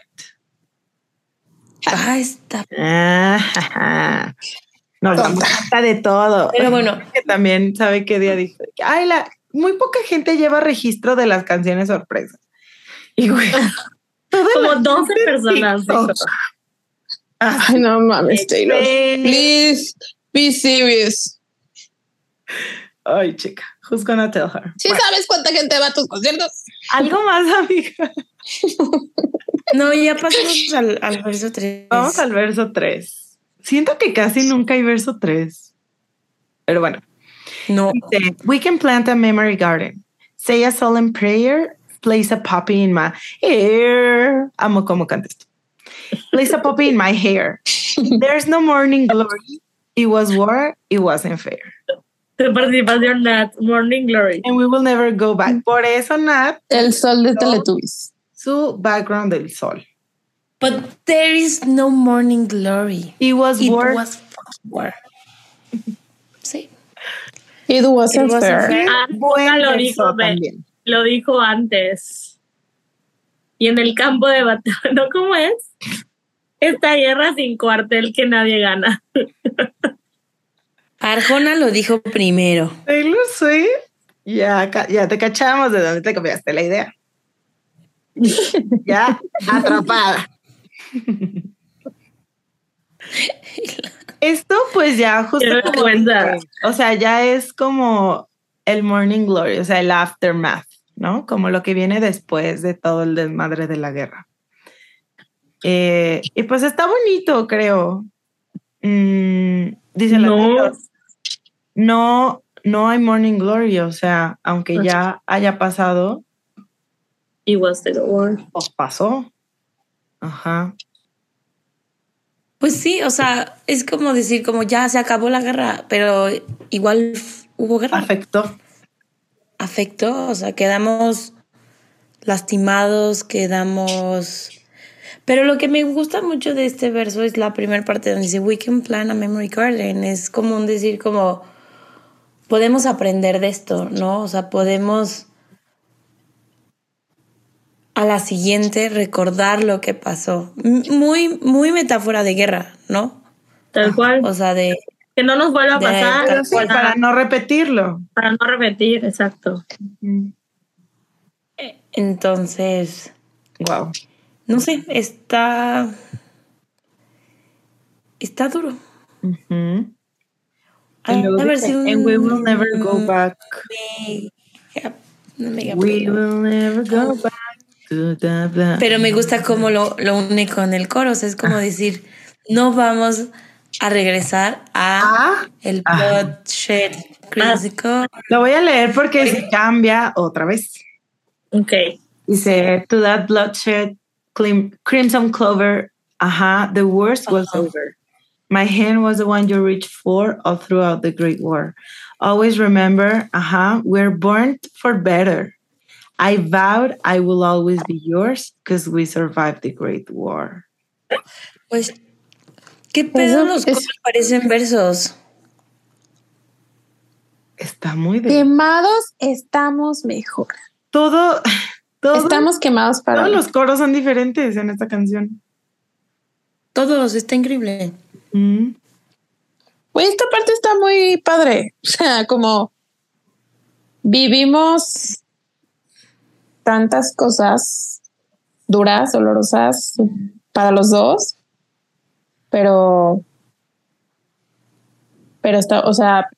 Ah, está... Ah, damos cuenta de todo. Pero bueno. Que también sabe qué día dijo. Ay, la, muy poca gente lleva registro de las canciones sorpresas. Y güey, Como la 12 gente en personas. Ay, no mames, Taylor. Please be serious. Ay, chica, who's gonna tell her? ¿Sí Bueno, sabes cuánta gente va a tus conciertos? algo más, amiga. No, ya pasamos al, al verso 3. Vamos al verso 3. Siento que casi nunca hay verso 3. Pero bueno. No. Dice, we can plant a memory garden. Say a solemn prayer. Place a poppy in my hair. Amo cómo canta esto. Place a poppy in my hair. There's no morning glory. It was war. It wasn't fair. Tu participación, Nat. Morning Glory. And we will never go back. Mm. Por eso, Nat, El sol de No. Teletubbies. su background del sol. But there is no morning glory. It was It war. It was fucking war. Sí. It wasn't It wasn't fair. fair. Ah, Buen lo dijo, también. Lo dijo antes. Y en el campo de batalla, ¿no? ¿Cómo es? Esta guerra sin cuartel que nadie gana. Arjona lo dijo primero. Taylor Swift, ya, ya te cachamos de dónde te copiaste la idea. ya atrapada. Esto pues ya justo como o sea, ya es como el morning glory, o sea, el aftermath, ¿no? Como lo que viene después de todo el desmadre de la guerra. Eh, y pues está bonito, creo. Mm, dice la No. Taylor, no, no hay morning glory, o sea, aunque ya haya pasado, Y was the war. pues pasó. Ajá. Pues sí, o sea, es como decir, como ya se acabó la guerra, pero igual hubo guerra. Afectó. Afectó, o sea, quedamos lastimados, quedamos... Pero lo que me gusta mucho de este verso es la primera parte donde dice, we can plan a memory garden. Es como un decir como, podemos aprender de esto, ¿no? O sea, podemos a la siguiente recordar lo que pasó. Muy, muy metáfora de guerra, ¿no? Tal cual. O sea, de... Que no nos vuelva a pasar. tal cual. Para no repetirlo. Para no repetir, exacto. Entonces, Wow. no sé, está... Está duro. De haber dice, sido And we will never go back. mega- una mega We will never go back Pero me gusta cómo lo, lo une con el coro. O sea, es como decir, no vamos a regresar a Ah, el Ajá. bloodshed clásico. Lo voy a leer porque se cambia otra vez. Ok. Dice, to that bloodshed clim- crimson clover, aha, the worst was over. My hand was the one you reached for all throughout the Great War. Always remember, aha, we're born for better. I vowed I will always be yours because we survived the Great War. Pues, ¿qué pedo Eso los es- coros parecen versos? Está muy de Quemados estamos mejor. todo, todo Estamos quemados para. todos los coros son diferentes en esta canción. Todos, está increíble. Mm. Güey, esta parte está muy padre. O sea, como vivimos tantas cosas duras, dolorosas para los dos, pero, pero está, o sea,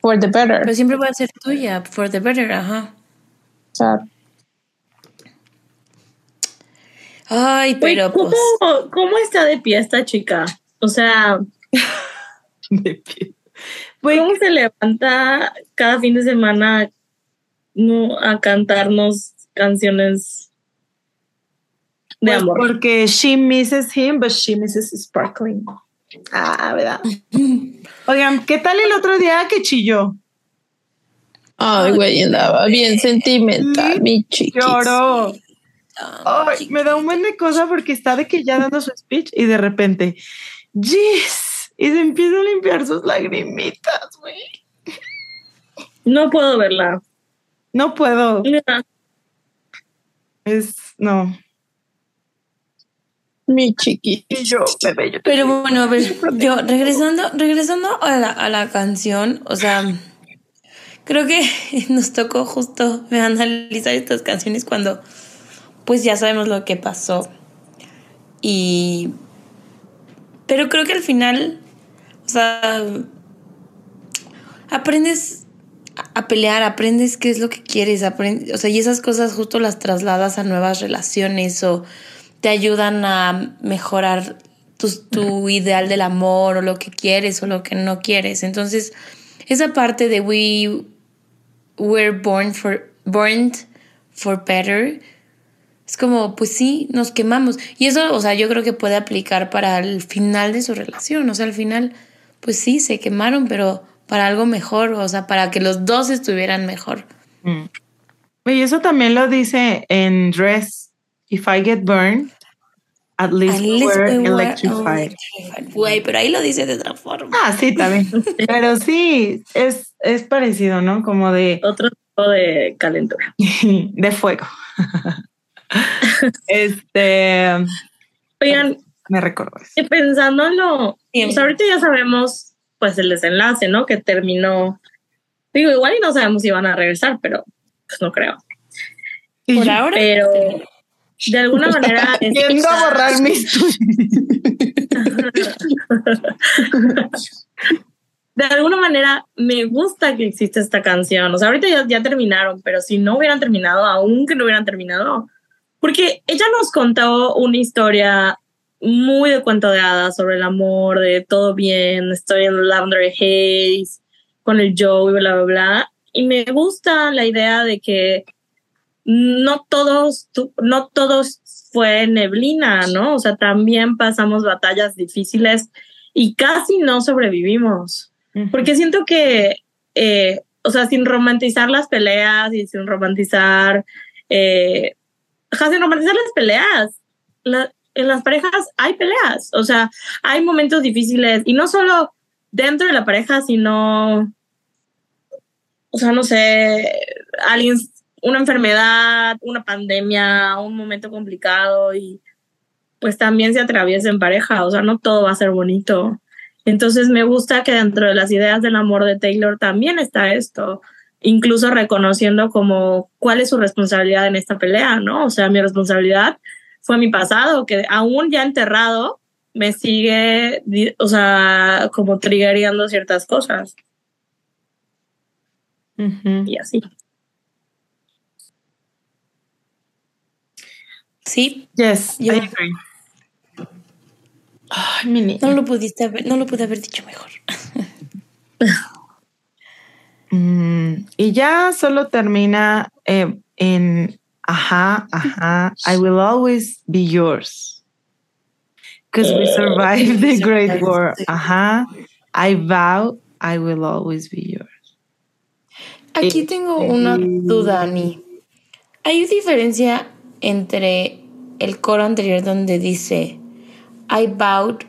for the better. Pero siempre va a ser tuya, for the better, ajá. O sea, Ay, pero ¿cómo, pues. ¿Cómo está de pie esta chica? O sea, De pie. ¿cómo se levanta cada fin de semana no, a cantarnos canciones de Pues amor? Porque she misses him, but she misses sparkling. Ah, ¿verdad? Oigan, ¿qué tal el otro día que chilló? ay, güey, andaba bien sentimental, mi chiquis. Lloró. Ay, me da un buen de cosa porque está de que ya dando su speech y de repente, yes, y se empieza a limpiar sus lagrimitas, güey. No puedo verla. No puedo, es, no. Mi yo, bebé, yo te Pero bueno, a ver, yo regresando, regresando a la, a la canción, o sea, creo que nos tocó justo analizar estas canciones cuando pues ya sabemos lo que pasó. Y pero creo que al final, o sea, aprendes a- a pelear, aprendes qué es lo que quieres, aprendes, o sea, y esas cosas justo las trasladas a nuevas relaciones o te ayudan a mejorar tu, tu ideal del amor o lo que quieres o lo que no quieres. Entonces, esa parte de we were born for born for better es como, pues sí, nos quemamos. Y eso, o sea, yo creo que puede aplicar para el final de su relación. O sea, al final, pues sí, se quemaron, pero para algo mejor, o sea, para que los dos estuvieran mejor. Mm. Y eso también lo dice en Dress. If I get burned, at least, At we least were we were electrified. Güey, pero ahí lo dice de otra forma. Ah, sí, también. Pero sí, es, es parecido, ¿no? Como de, otro tipo de calentura. de fuego. este, Oigan, me recordó eso. pensándolo, Bien. pues ahorita ya sabemos pues el desenlace, ¿no? Que terminó. Digo, igual y no sabemos si van a regresar, pero pues no creo. Y Por yo ahora, Pero de alguna manera. tiendo a borrar mis de alguna manera me gusta que existe esta canción. O sea, ahorita ya, ya terminaron, pero si no hubieran terminado, aún que no hubieran terminado, porque ella nos contó una historia muy de cuento de hadas sobre el amor, de todo bien, estoy en Lavender Haze, con el Joe y bla, bla, bla. Y me gusta la idea de que no todos, no todos fue neblina, ¿no? O sea, también pasamos batallas difíciles y casi no sobrevivimos. Porque siento que, eh, o sea, sin romantizar las peleas y sin romantizar, eh, sin romantizar las peleas, la- en las parejas hay peleas, o sea, hay momentos difíciles y no solo dentro de la pareja, sino, o sea, no sé, alguien, una enfermedad, una pandemia, un momento complicado y pues también se atraviesa en pareja, o sea, no todo va a ser bonito. Entonces me gusta que dentro de las ideas del amor de Taylor también está esto, incluso reconociendo como cuál es su responsabilidad en esta pelea, ¿no? O sea, mi responsabilidad fue mi pasado, que aún ya enterrado me sigue, o sea, como triggereando ciertas cosas y así. Sí, Yes, Yo- I agree. Ay, mi niña. no lo pudiste haber, no lo pude haber dicho mejor. Mm, y ya solo termina eh, en ajá, ajá, I will always be yours. Because we survived the Great War. Ajá, I vow I will always be yours. Aquí tengo una duda, Ani. ¿Hay diferencia entre el coro anterior donde dice I vowed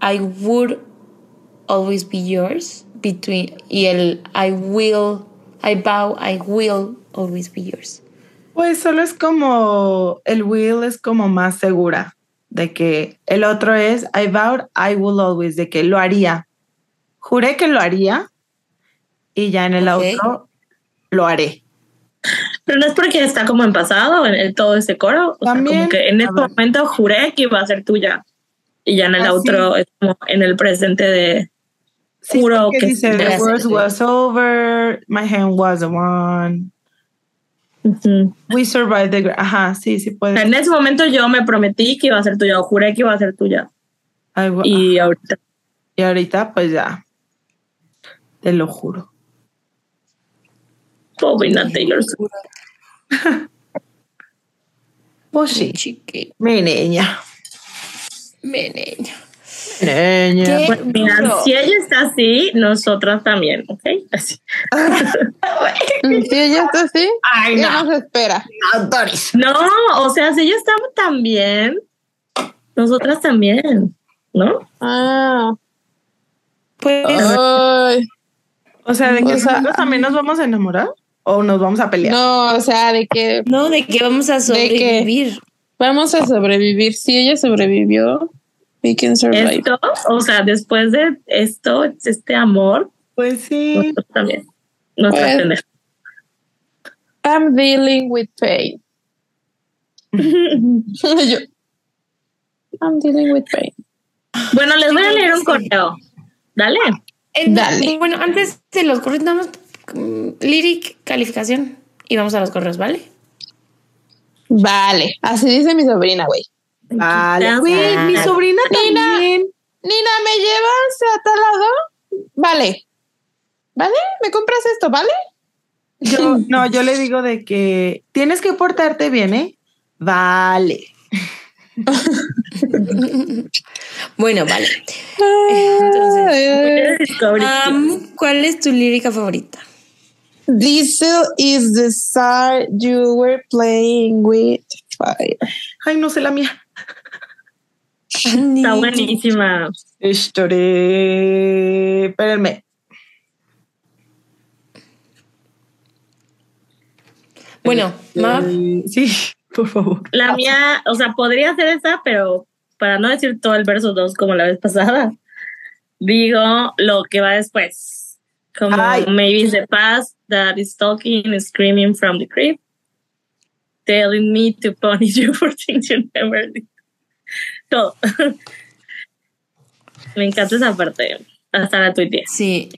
I would always be yours between y el I will I vow I will always be yours? Pues solo es como el will es como más segura de que el otro es I vowed I will always de que lo haría. Juré que lo haría y ya en el Ok. otro lo haré. Pero no es porque está como en pasado, en el, todo ese coro. O sea, También, como que en este ver. momento juré que iba a ser tuya. Y ya en el Ah, otro es como en el presente de Juro que dice, sí. the worst was over, my hand was the one. We survived the... Ajá, sí, sí puede. En ese momento yo me prometí que iba a ser tuya, o juré que iba a ser tuya. Ay, Y ahorita. y ahorita, pues ya. Te lo juro. Pobre Taylor Swift. Pues sí, mi niña. mi niña. Niña. ¿Qué? Bueno, mira, si ella está así, nosotras también, ¿ok? Así. Si ella está así, Ay, ¿qué no. nos espera? no, Doris. No, o sea, si ella está tan bien, nosotras también, ¿no? Ah, Pues ay. O sea, ¿de que nosotros también nos vamos a enamorar? ¿O nos vamos a pelear? No, o sea, de que no, de que vamos a sobrevivir. vamos a sobrevivir. Si ella sobrevivió, we can survive. Esto, o sea, después de esto, este amor, Pues sí. nosotros también. Nuestra Pues- pendeja. I'm dealing with pain. Yo. I'm dealing with pain. Bueno, les voy a leer un correo. Dale. Eh, Dale. Bueno, antes de los correos, nada más mm, lyric calificación y vamos a los correos, ¿vale? Vale, así dice mi sobrina, güey. Vale. Güey, mi sobrina Nina. también. Nina, ¿me llevas a tal lado? Vale. ¿Vale? ¿Me compras esto? ¿Vale? Yo, no, yo le digo de que tienes que portarte bien, ¿eh? Vale. Bueno, vale. Entonces, Discovery am, ¿cuál es tu lírica favorita? Diesel is the star you were playing with fire. Ay, no sé la mía. Está buenísima. Estoré. Espérenme. Bueno, Mav, Eh, Sí, por favor. La mía, o sea, podría ser esa, pero para no decir todo el verso 2 como la vez pasada, digo lo que va después. Como Ay. maybe it's the past that is talking and screaming from the crib, telling me to punish you for things you never did. Todo. Me encanta esa parte. Hasta la tuiteé. sí.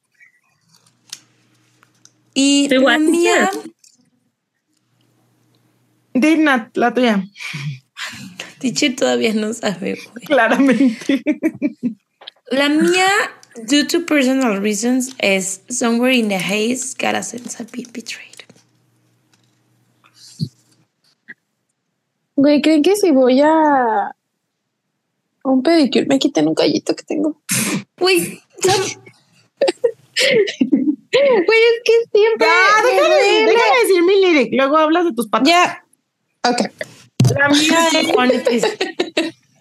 Y Estoy la mía, Dinat, la tuya. Tiche todavía no sabe, güey. Claramente. La mía, due to personal reasons, es Somewhere in the Haze, got a sense of being betrayed. Güey, ¿creen que si voy a un pedicure me quiten un gallito que tengo? Güey. Güey, es que siempre. Ya, me déjame, déjame decir mi lyric. Luego hablas de tus patas. Ya. Ok. La mía es,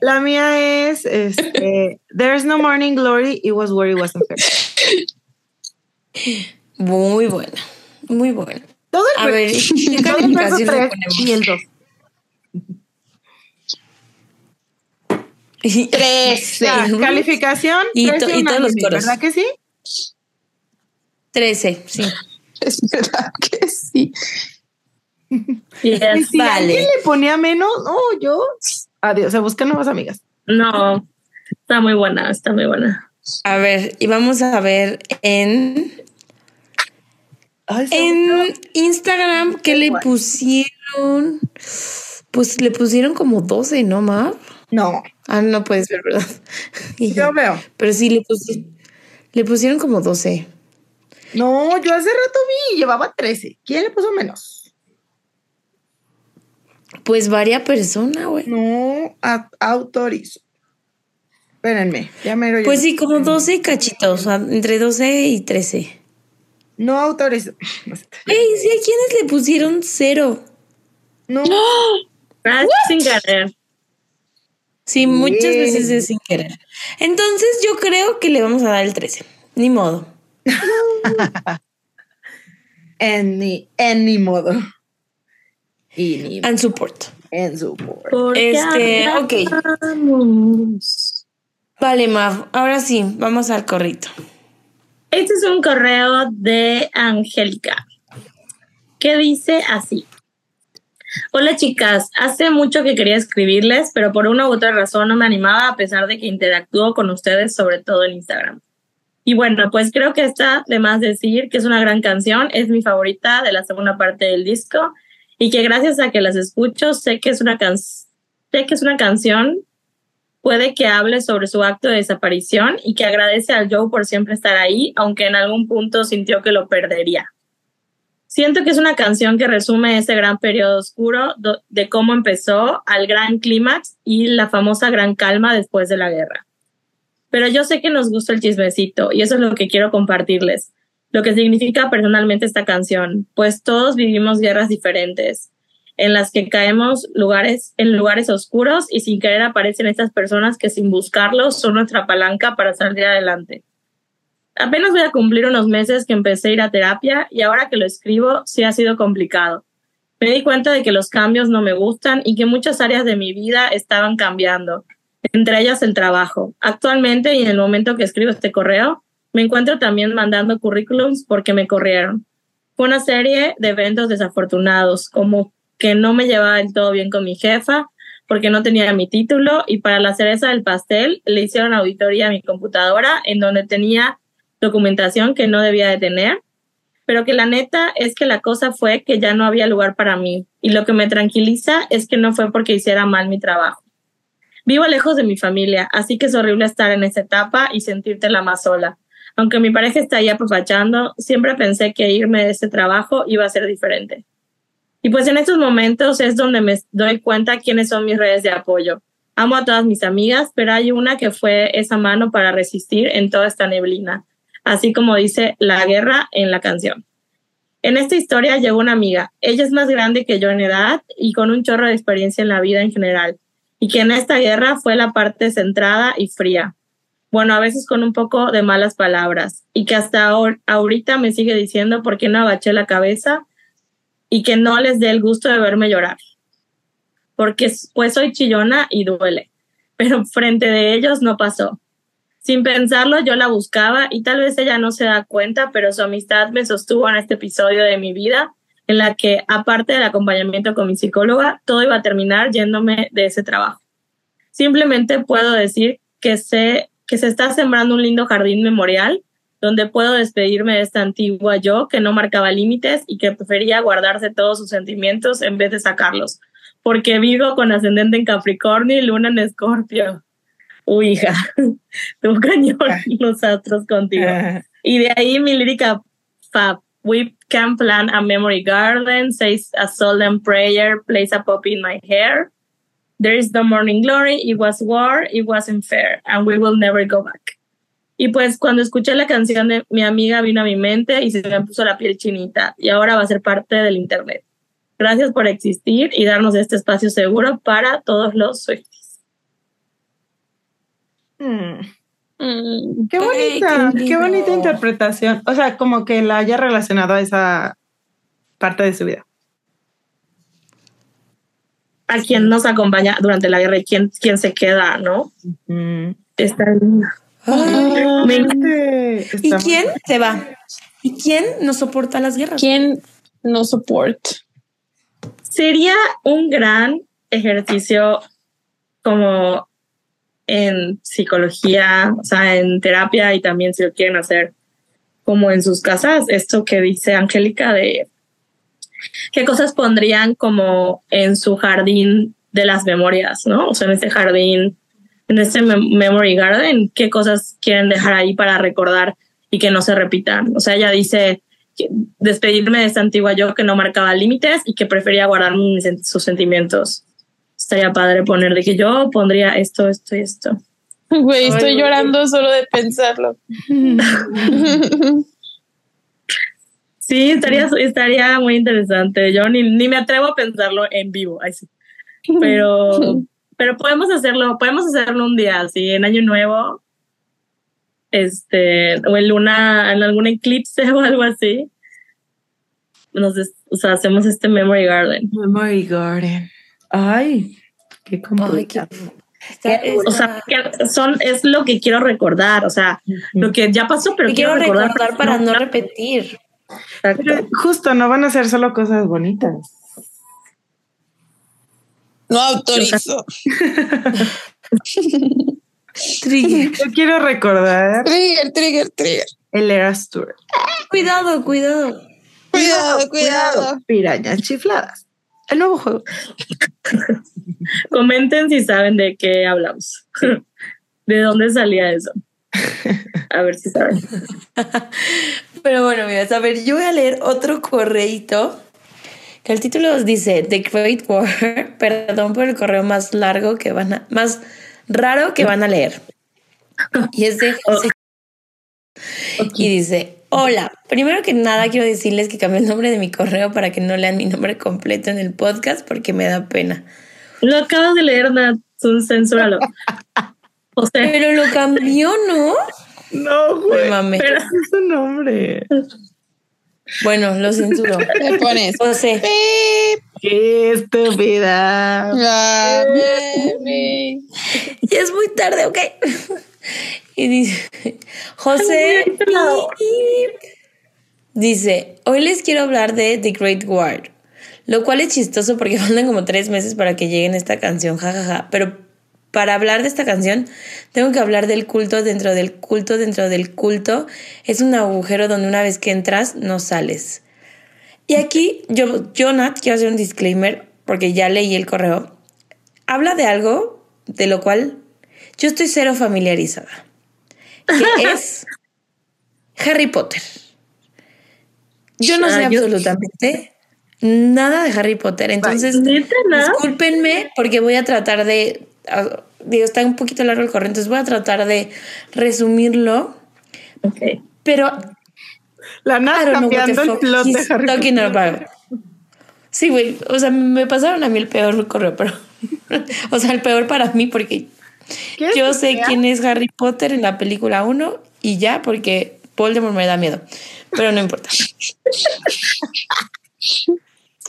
la mía es este, There's no morning glory, it was where it wasn't fair. muy buena, muy buena. Todo el A ver- ¿qué todo el verso calificación le ponemos? y el 2. Trece. Calificación Y to- trece y todos los coros. ¿Verdad que sí? 13, sí. Es verdad que sí. Y Y es- si Vale. alguien le ponía menos, no, yo. Adiós, se buscan nuevas amigas. no, está muy buena, está muy buena. A ver, y vamos a ver en, en Instagram que le pusieron. Pues le pusieron como 12, ¿no, Mav? No, Ah, no puedes ver, ¿verdad? Y yo veo. Pero sí, le, pusi- le pusieron como 12. No, yo hace rato vi y llevaba 13. ¿Quién le puso menos? Pues varia persona, güey. No, a- autorizo. Espérenme, ya mero. Pues sí, como 12 y cachitos, entre 12 y 13. No autorizo. Ey, sí, hay quienes le pusieron cero. No, Ah, sin. Sí, muchas Bien. veces es sin querer. Entonces yo creo que le vamos a dar el 13. Ni modo. en ni, en ni modo. Y ni And support. en su por. Porque Este, ok. hablamos. Vale, Mav. Ahora sí, vamos al corrito. Este es un correo de Angélica que dice así. Hola chicas, hace mucho que quería escribirles, pero por una u otra razón no me animaba a pesar de que interactúo con ustedes, sobre todo en Instagram. Y bueno, pues creo que está de más decir que es una gran canción, es mi favorita de la segunda parte del disco y que gracias a que las escucho sé que es una, can sé que es una canción puede que hable sobre su acto de desaparición y que agradece al Joe por siempre estar ahí, aunque en algún punto sintió que lo perdería. Siento que es una canción que resume ese gran periodo oscuro de cómo empezó al gran clímax y la famosa gran calma después de la guerra. Pero yo sé que nos gusta el chismecito y eso es lo que quiero compartirles, lo que significa personalmente esta canción, pues todos vivimos guerras diferentes, en las que caemos lugares, en lugares oscuros y sin querer aparecen estas personas que sin buscarlo son nuestra palanca para salir adelante. Apenas voy a cumplir unos meses que empecé a ir a terapia y ahora que lo escribo sí ha sido complicado. Me di cuenta de que los cambios no me gustan y que muchas áreas de mi vida estaban cambiando, entre ellas el trabajo. Actualmente y en el momento que escribo este correo, me encuentro también mandando currículums porque me corrieron. Fue una serie de eventos desafortunados, como que no me llevaba del todo bien con mi jefa porque no tenía mi título y para la cereza del pastel le hicieron auditoría a mi computadora en donde tenía documentación que no debía de tener, pero que la neta es que la cosa fue que ya no había lugar para mí y lo que me tranquiliza es que no fue porque hiciera mal mi trabajo. Vivo lejos de mi familia, así que es horrible estar en esa etapa y sentirte la más sola. Aunque mi pareja está ahí apapachando, siempre pensé que irme de ese trabajo iba a ser diferente. Y pues en estos momentos es donde me doy cuenta quiénes son mis redes de apoyo. Amo a todas mis amigas, pero hay una que fue esa mano para resistir en toda esta neblina, así como dice la guerra en la canción. En esta historia llegó una amiga. Ella es más grande que yo en edad y con un chorro de experiencia en la vida en general, y que en esta guerra fue la parte centrada y fría. Bueno, a veces con un poco de malas palabras, y que hasta ahor ahorita me sigue diciendo por qué no agaché la cabeza y que no les dé el gusto de verme llorar. Porque pues soy chillona y duele, pero frente de ellos no pasó. Sin pensarlo, yo la buscaba y tal vez ella no se da cuenta, pero su amistad me sostuvo en este episodio de mi vida en la que, aparte del acompañamiento con mi psicóloga, todo iba a terminar yéndome de ese trabajo. Simplemente puedo decir que sé que se está sembrando un lindo jardín memorial donde puedo despedirme de esta antigua yo que no marcaba límites y que prefería guardarse todos sus sentimientos en vez de sacarlos, porque vivo con ascendente en Capricornio y luna en Escorpio. Uy, hija, tu cañón los astros contigo. Y de ahí mi lírica fab. We can plan a memory garden, says a solemn prayer, place a poppy in my hair. There is no morning glory, it was war, it wasn't fair, and we will never go back. Y pues cuando escuché la canción de mi amiga vino a mi mente y se me puso la piel chinita y ahora va a ser parte del internet. Gracias por existir y darnos este espacio seguro para todos los Swifties. Mm, Mm. Qué Ay, bonita, qué qué, bonita interpretación. O sea, como que la haya relacionado a esa parte de su vida. A quien nos acompaña durante la guerra y quién, quién se queda, ¿no? Mm. Está Me Este, ¿Y quién se va? ¿Y quién no soporta las guerras? ¿Quién no soporta? Sería un gran ejercicio como en psicología, o sea, en terapia y también si lo quieren hacer como en sus casas, esto que dice Angélica de qué cosas pondrían como en su jardín de las memorias, ¿no? O sea, en este jardín, en este mem- memory garden, qué cosas quieren dejar ahí para recordar y que no se repitan. O sea, ella dice despedirme de esta antigua yo que no marcaba límites y que prefería guardar sus sentimientos. Estaría padre poner de que yo pondría esto, esto y esto. Güey, estoy llorando solo de pensarlo. Sí, estaría, estaría muy interesante. Yo ni, ni me atrevo a pensarlo en vivo. Ay, sí. Pero, pero podemos hacerlo, podemos hacerlo un día, así en Año Nuevo, este, o en luna, en algún eclipse o algo así. Nos, des- o sea, hacemos este Memory Garden. Memory Garden. Ay, qué Ay, qué... complicado. está- O sea, son, es lo que quiero recordar, o sea, lo que ya pasó, pero quiero quiero recordar para no repetir. Pero justo, no van a ser solo cosas bonitas. No autorizo. Trigger. Yo quiero recordar Trigger, trigger, trigger. el Eras Tour. Cuidado, cuidado. Cuidado, cuidado. Pirañas chifladas. El nuevo juego. Comenten si saben de qué hablamos. ¿De dónde salía eso? A ver si saben. Pero bueno, mira, a ver, yo voy a leer otro correíto que el título dice The Great War. Perdón por el correo más largo que van a, más raro que van a leer. Y es de José. Y dice, hola, primero que nada quiero decirles que cambié el nombre de mi correo para que no lean mi nombre completo en el podcast porque me da pena. Lo acabas de leer, Nat. Censúralo. O sea, Pero lo cambió, ¿no? No, güey. mamé. pero Es su nombre. Bueno, lo censuro. Le pones. José. Qué estúpida. Ah. Ya es muy tarde, ok. Y dice, José dice, hoy les quiero hablar de The Great War, lo cual es chistoso porque faltan como tres meses para que lleguen esta canción, jajaja, pero para hablar de esta canción tengo que hablar del culto dentro del culto dentro del culto. Es un agujero donde una vez que entras no sales. Y aquí yo, yo Nat, quiero hacer un disclaimer porque ya leí el correo. Habla de algo de lo cual yo estoy cero familiarizada, que es Harry Potter. Yo no sé Ah, yo- absolutamente nada de Harry Potter, entonces discúlpenme porque voy a tratar de, digo, está un poquito largo el correo, entonces voy a tratar de resumirlo, Ok. pero La nada cambiando el plot de Harry talking Potter. Sí, güey, o sea, me pasaron a mí el peor correo, pero, o sea, el peor para mí porque ¿Quieres yo sé quién es Harry Potter en la película 1 y ya, porque Voldemort me da miedo, pero no importa.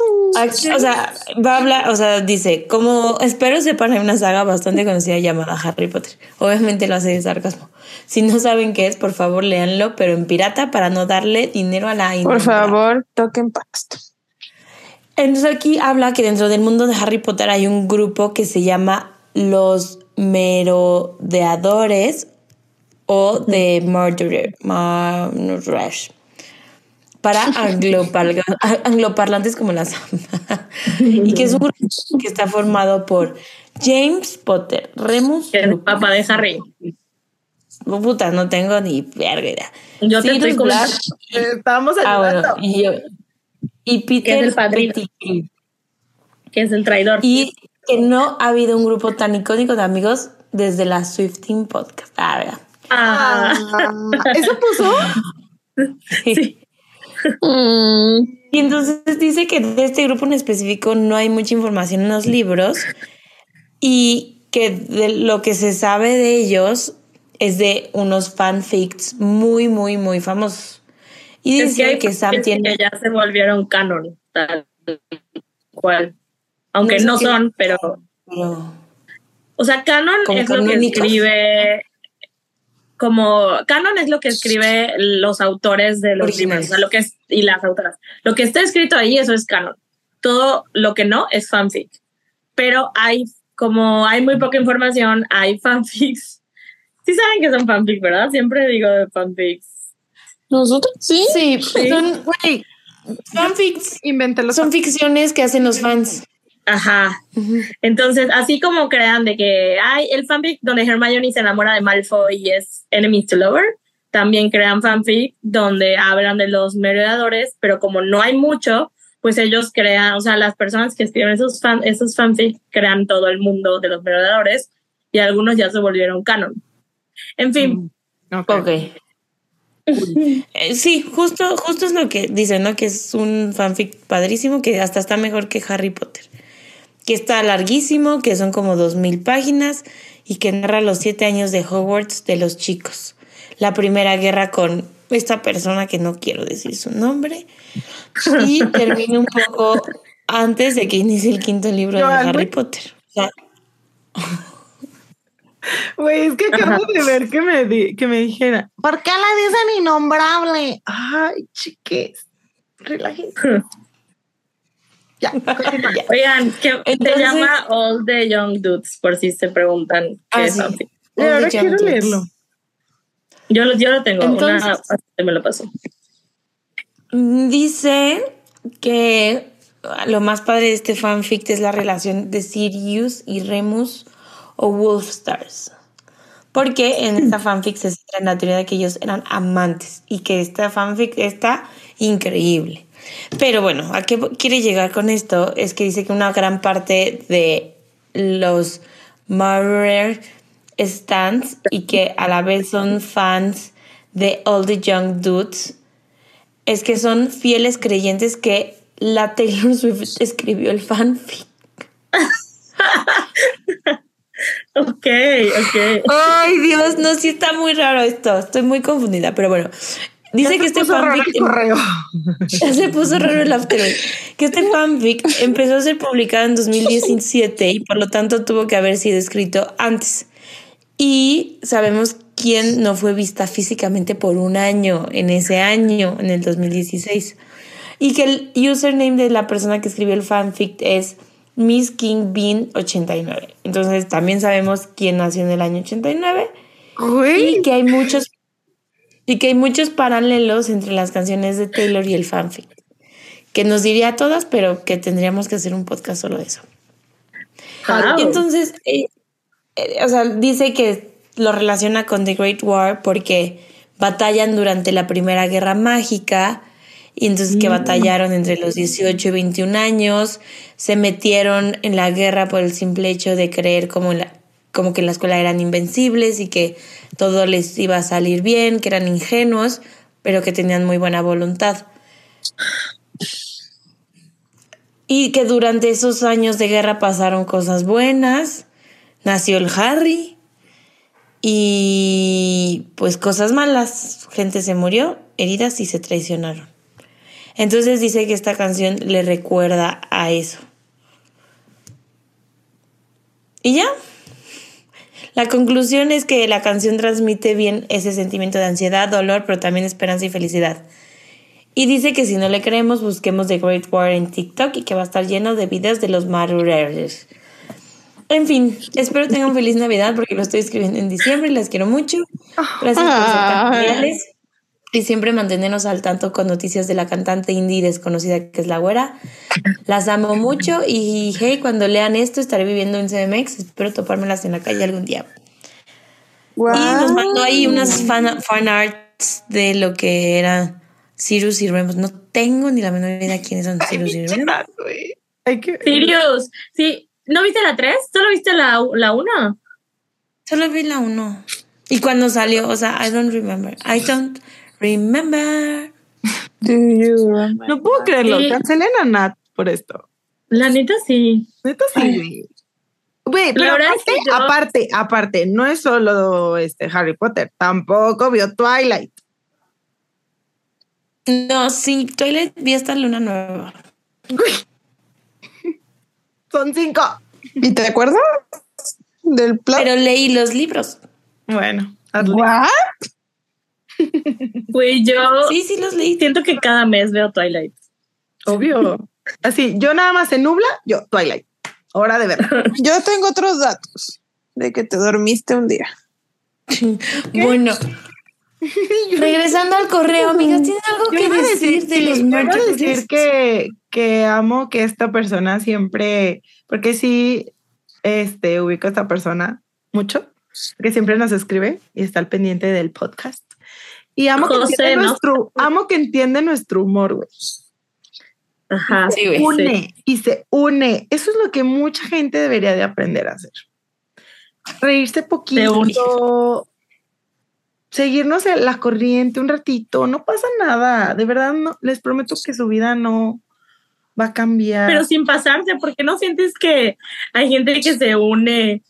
O sea, va a hablar, o sea, dice, como espero sepan, hay una saga bastante conocida llamada Harry Potter. Obviamente lo hace de sarcasmo. Si no saben qué es, por favor, léanlo, pero en pirata para no darle dinero a la Por favor, toquen pasto. Entonces aquí habla que dentro del mundo de Harry Potter hay un grupo que se llama los merodeadores o de murderer, murderers. Para angloparlantes como las y que es un grupo que está formado por James Potter, Remus, El papá de Harry. puta, no tengo ni verga idea. Yo te Sirius estoy Black, Eh, Estábamos ah, ayudando. bueno, y, yo- y Peter el padrino. Pettigrew. Que es el traidor. Y que no ha habido un grupo tan icónico de amigos desde la Swifting Podcast. Ah, ¿verdad? Ah, ¿Eso puso? sí. Mm, Y entonces dice que de este grupo en específico no hay mucha información en los libros y que de lo que se sabe de ellos es de unos fanfics muy, muy, muy famosos. Y Es que dice hay que, Sam fanfics tiene... que ya se volvieron canon, tal cual. Aunque No sé no, qué- son, pero. pero- O sea, canon Como es lo que escribe. Como canon es lo que escribe los autores de los Originales. libros, o sea, lo que es, y las autoras. Lo que está escrito ahí, eso es canon. Todo lo que no es fanfic. Pero hay, como hay muy poca información, hay fanfics. Sí saben que son fanfic, ¿verdad? Siempre digo de fanfics. Nosotros sí. Sí, son Güey, fanfics. invéntelo. Son ficciones que hacen los fans. Ajá. Entonces, así como crean de que hay el fanfic donde Hermione se enamora de Malfoy y es enemies to lover, también crean fanfic donde hablan de los merodeadores, pero como no hay mucho, pues ellos crean, o sea, las personas que escriben esos, fan, esos fanfic crean todo el mundo de los merodeadores y algunos ya se volvieron canon. En fin, Ok. Ok. Eh, sí, justo, justo es lo que dicen, ¿no? Que es un fanfic padrísimo que hasta está mejor que Harry Potter. Que está larguísimo, que son como dos mil páginas y que narra los siete años de Hogwarts de los chicos. La primera guerra con esta persona que no quiero decir su nombre. Y termina un poco antes de que inicie el quinto libro de Harry. Potter. O sea, Güey, es que acabo de ver que me, di- que me dijera, ¿por qué la dicen innombrable? Ay, chiques, relájense. ya, oigan, que se Entonces- llama All the Young Dudes, por si se preguntan qué Ah, es sí. fanfic. Y ahora All the quiero Dudes. leerlo. Yo lo, yo lo tengo, Entonces- una, me lo paso. Dice que lo más padre de este fanfic es la relación de Sirius y Remus o Wolfstars. Porque en esta fanfic se centra en la teoría de que ellos eran amantes y que esta fanfic está increíble. Pero bueno, ¿a qué quiere llegar con esto? Es que dice que una gran parte de los Murder stands y que a la vez son fans de All the Young Dudes es que son fieles creyentes que la Taylor Swift escribió el fanfic. Ok, ok. Ay, Dios, no, sí está muy raro esto. Estoy muy confundida, pero bueno. Dice que este fanfic el correo. Ya se puso raro el after. Que este fanfic empezó a ser publicado en 2017 y por lo tanto tuvo que haber sido escrito antes. Y sabemos quién no fue vista físicamente por un año en ese año, en el 2016. Y que el username de la persona que escribió el fanfic es Miss King Bean 89. Entonces también sabemos quién nació en el año 89 Güey, y que hay muchos y que hay muchos paralelos entre las canciones de Taylor y el fanfic. Que nos diría todas, pero que tendríamos que hacer un podcast solo de eso. Wow. Y entonces, eh, eh, o sea, dice que lo relaciona con The Great War porque batallan durante la Primera Guerra Mágica y entonces que batallaron entre los 18 y 21 años, se metieron en la guerra por el simple hecho de creer como, en la, como que en la escuela eran invencibles y que todo les iba a salir bien, que eran ingenuos, pero que tenían muy buena voluntad. Y que durante esos años de guerra pasaron cosas buenas, nació el Harry y pues cosas malas, gente se murió, heridas y se traicionaron. Entonces dice que esta canción le recuerda a eso. Y ya. La conclusión es que la canción transmite bien ese sentimiento de ansiedad, dolor, pero también esperanza y felicidad. Y dice que si no le creemos, busquemos The Great War en TikTok y que va a estar lleno de videos de los Marurers. En fin, espero tengan feliz Navidad porque lo estoy escribiendo en diciembre y las quiero mucho. Gracias por ser tan y siempre mantenernos al tanto con noticias de la cantante indie desconocida que es la güera. Las amo mucho y hey, cuando lean esto estaré viviendo en CDMX. Espero topármelas en la calle algún día. Y nos mandó ahí unas fan, fan arts de lo que era Sirius y Remus. No tengo ni la menor idea quiénes son Sirius y Remus. Que. Sirius, sí. ¿No viste la 3? ¿Solo viste la, la 1? Solo vi la uno. Y cuando salió, o sea, I don't remember. I don't remember. Do you remember? No puedo creerlo. Sí. Cancelen a Nat por esto. La neta sí. Neta sí, güey. Pero es aparte, que yo- aparte, aparte, no es solo este Harry Potter, tampoco vio Twilight. No, sí, Twilight vi hasta Luna Nueva. Son cinco. ¿Y te acuerdas del plot? Pero leí los libros. Bueno. What? Güey, yo Sí, sí, los leí. siento que cada mes veo Twilight. obvio. Así, yo nada más se nubla, yo Twilight. Hora de ver. Yo tengo otros datos de que te dormiste un día. Bueno. Regresando al correo, amigas, ¿tienen algo Yo que a decir, de los merch decir que, que amo que esta persona siempre, porque sí, este, ubico a esta persona mucho, que siempre nos escribe y está al pendiente del podcast. Y amo que, José, entiende ¿no? nuestro, amo que entiende nuestro humor, güey. Ajá. Sí, güey. une y se une. Eso es lo que mucha gente debería de aprender a hacer. Reírse poquito, seguirnos en la corriente un ratito, no pasa nada. De verdad, no, les prometo que su vida no va a cambiar. Pero sin pasarse, porque no sientes que hay gente que se une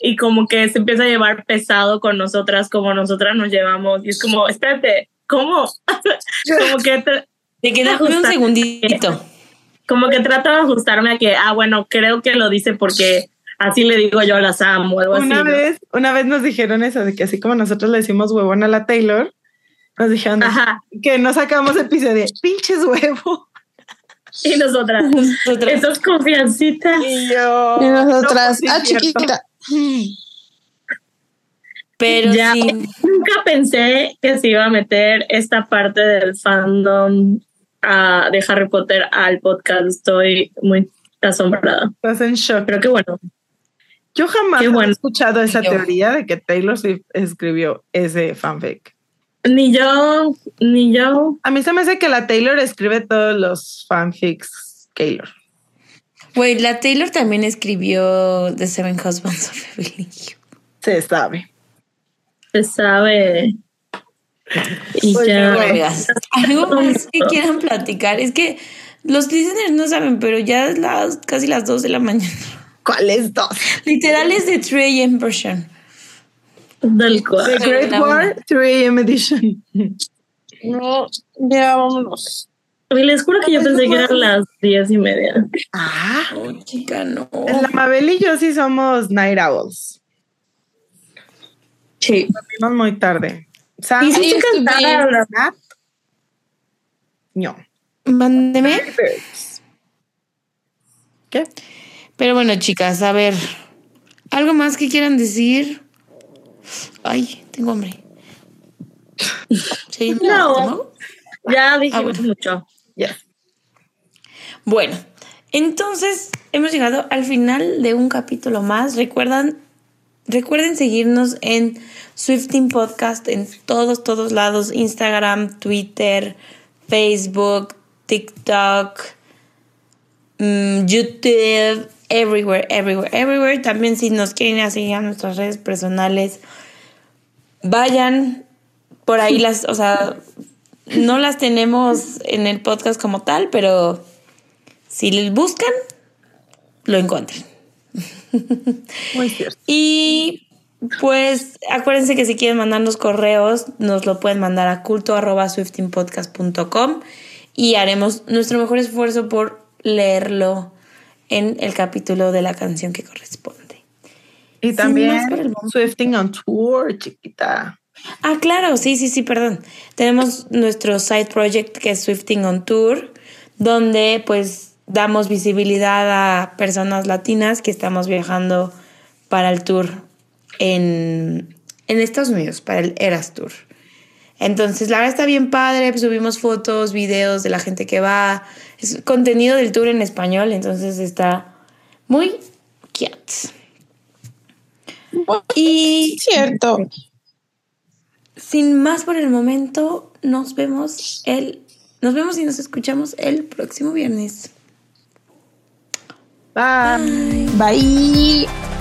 y como que se empieza a llevar pesado con nosotras como nosotras nos llevamos y es como, espérate, ¿cómo? como que te- Te queda un segundito. como que trato de ajustarme a que, ah, bueno, creo que lo dice porque así le digo yo a las amo o algo una así. ¿no? vez, una vez nos dijeron eso, de que así como nosotros le decimos huevón a la Taylor, nos dijeron Ajá. que no sacamos episodio, pinches huevo. Y nosotras, Nosotras. eso es confiancita. Y yo. Y nosotras, no, ah, pues cierto. chiquita. Pero Ya. sí. Nunca pensé que se iba a meter esta parte del fandom ah, de Harry Potter al podcast. Estoy muy asombrada. Estás en shock. Pero qué bueno. Yo jamás Qué bueno. he escuchado esa Yo. teoría de que Taylor Swift escribió ese fanfic. Ni yo, ni yo. A mí se me hace que la Taylor escribe todos los fanfics Taylor. Güey, la Taylor también escribió The Seven Husbands of Evelyn. Se sabe. Se sabe. Y Pues, ya. algo más que quieran platicar. Es que los listeners no saben, pero ya es las casi las 2 de la mañana. ¿Cuáles dos? Literal es de 3 AM version. Del The cual. Great la War 3 AM Edition. No, ya vámonos. Y les juro que yo pensé que eran las diez y media. Ah, Oh, chica, no. la Mabel y yo sí somos Night Owls. Sí. Dormimos muy tarde. Y sí, I used to cantar, la- Nat, No. Mándeme. ¿Qué? Pero bueno, chicas, a ver. ¿Algo más que quieran decir? Ay, tengo hambre. Sí, No. Ya dijimos Ah, bueno. mucho. Yes. Bueno, entonces hemos llegado al final de un capítulo más. Recuerdan, recuerden seguirnos en Swifting Podcast en todos, todos lados: Instagram, Twitter, Facebook, TikTok, mm, YouTube, everywhere, everywhere, everywhere. También si nos quieren a seguir a nuestras redes personales, vayan por ahí las, o sea, no las tenemos en el podcast como tal, pero si les buscan, lo encuentran. Muy cierto. Y pues acuérdense que si quieren mandarnos correos, nos lo pueden mandar a culto.swiftingpodcast.com y haremos nuestro mejor esfuerzo por leerlo en el capítulo de la canción que corresponde. Y también. Swifting on Tour, chiquita. Ah, claro, sí, sí, sí, perdón. Tenemos nuestro side project que es Swifting on Tour, donde pues damos visibilidad a personas latinas que estamos viajando para el tour en, en Estados Unidos, para el Eras Tour. Entonces, la verdad está bien padre, pues, subimos fotos, videos de la gente que va, es contenido del tour en español, entonces está muy cute. Y Cierto. Sin más por el momento, nos vemos el nos vemos y nos escuchamos el próximo viernes. Bye. Bye. Bye.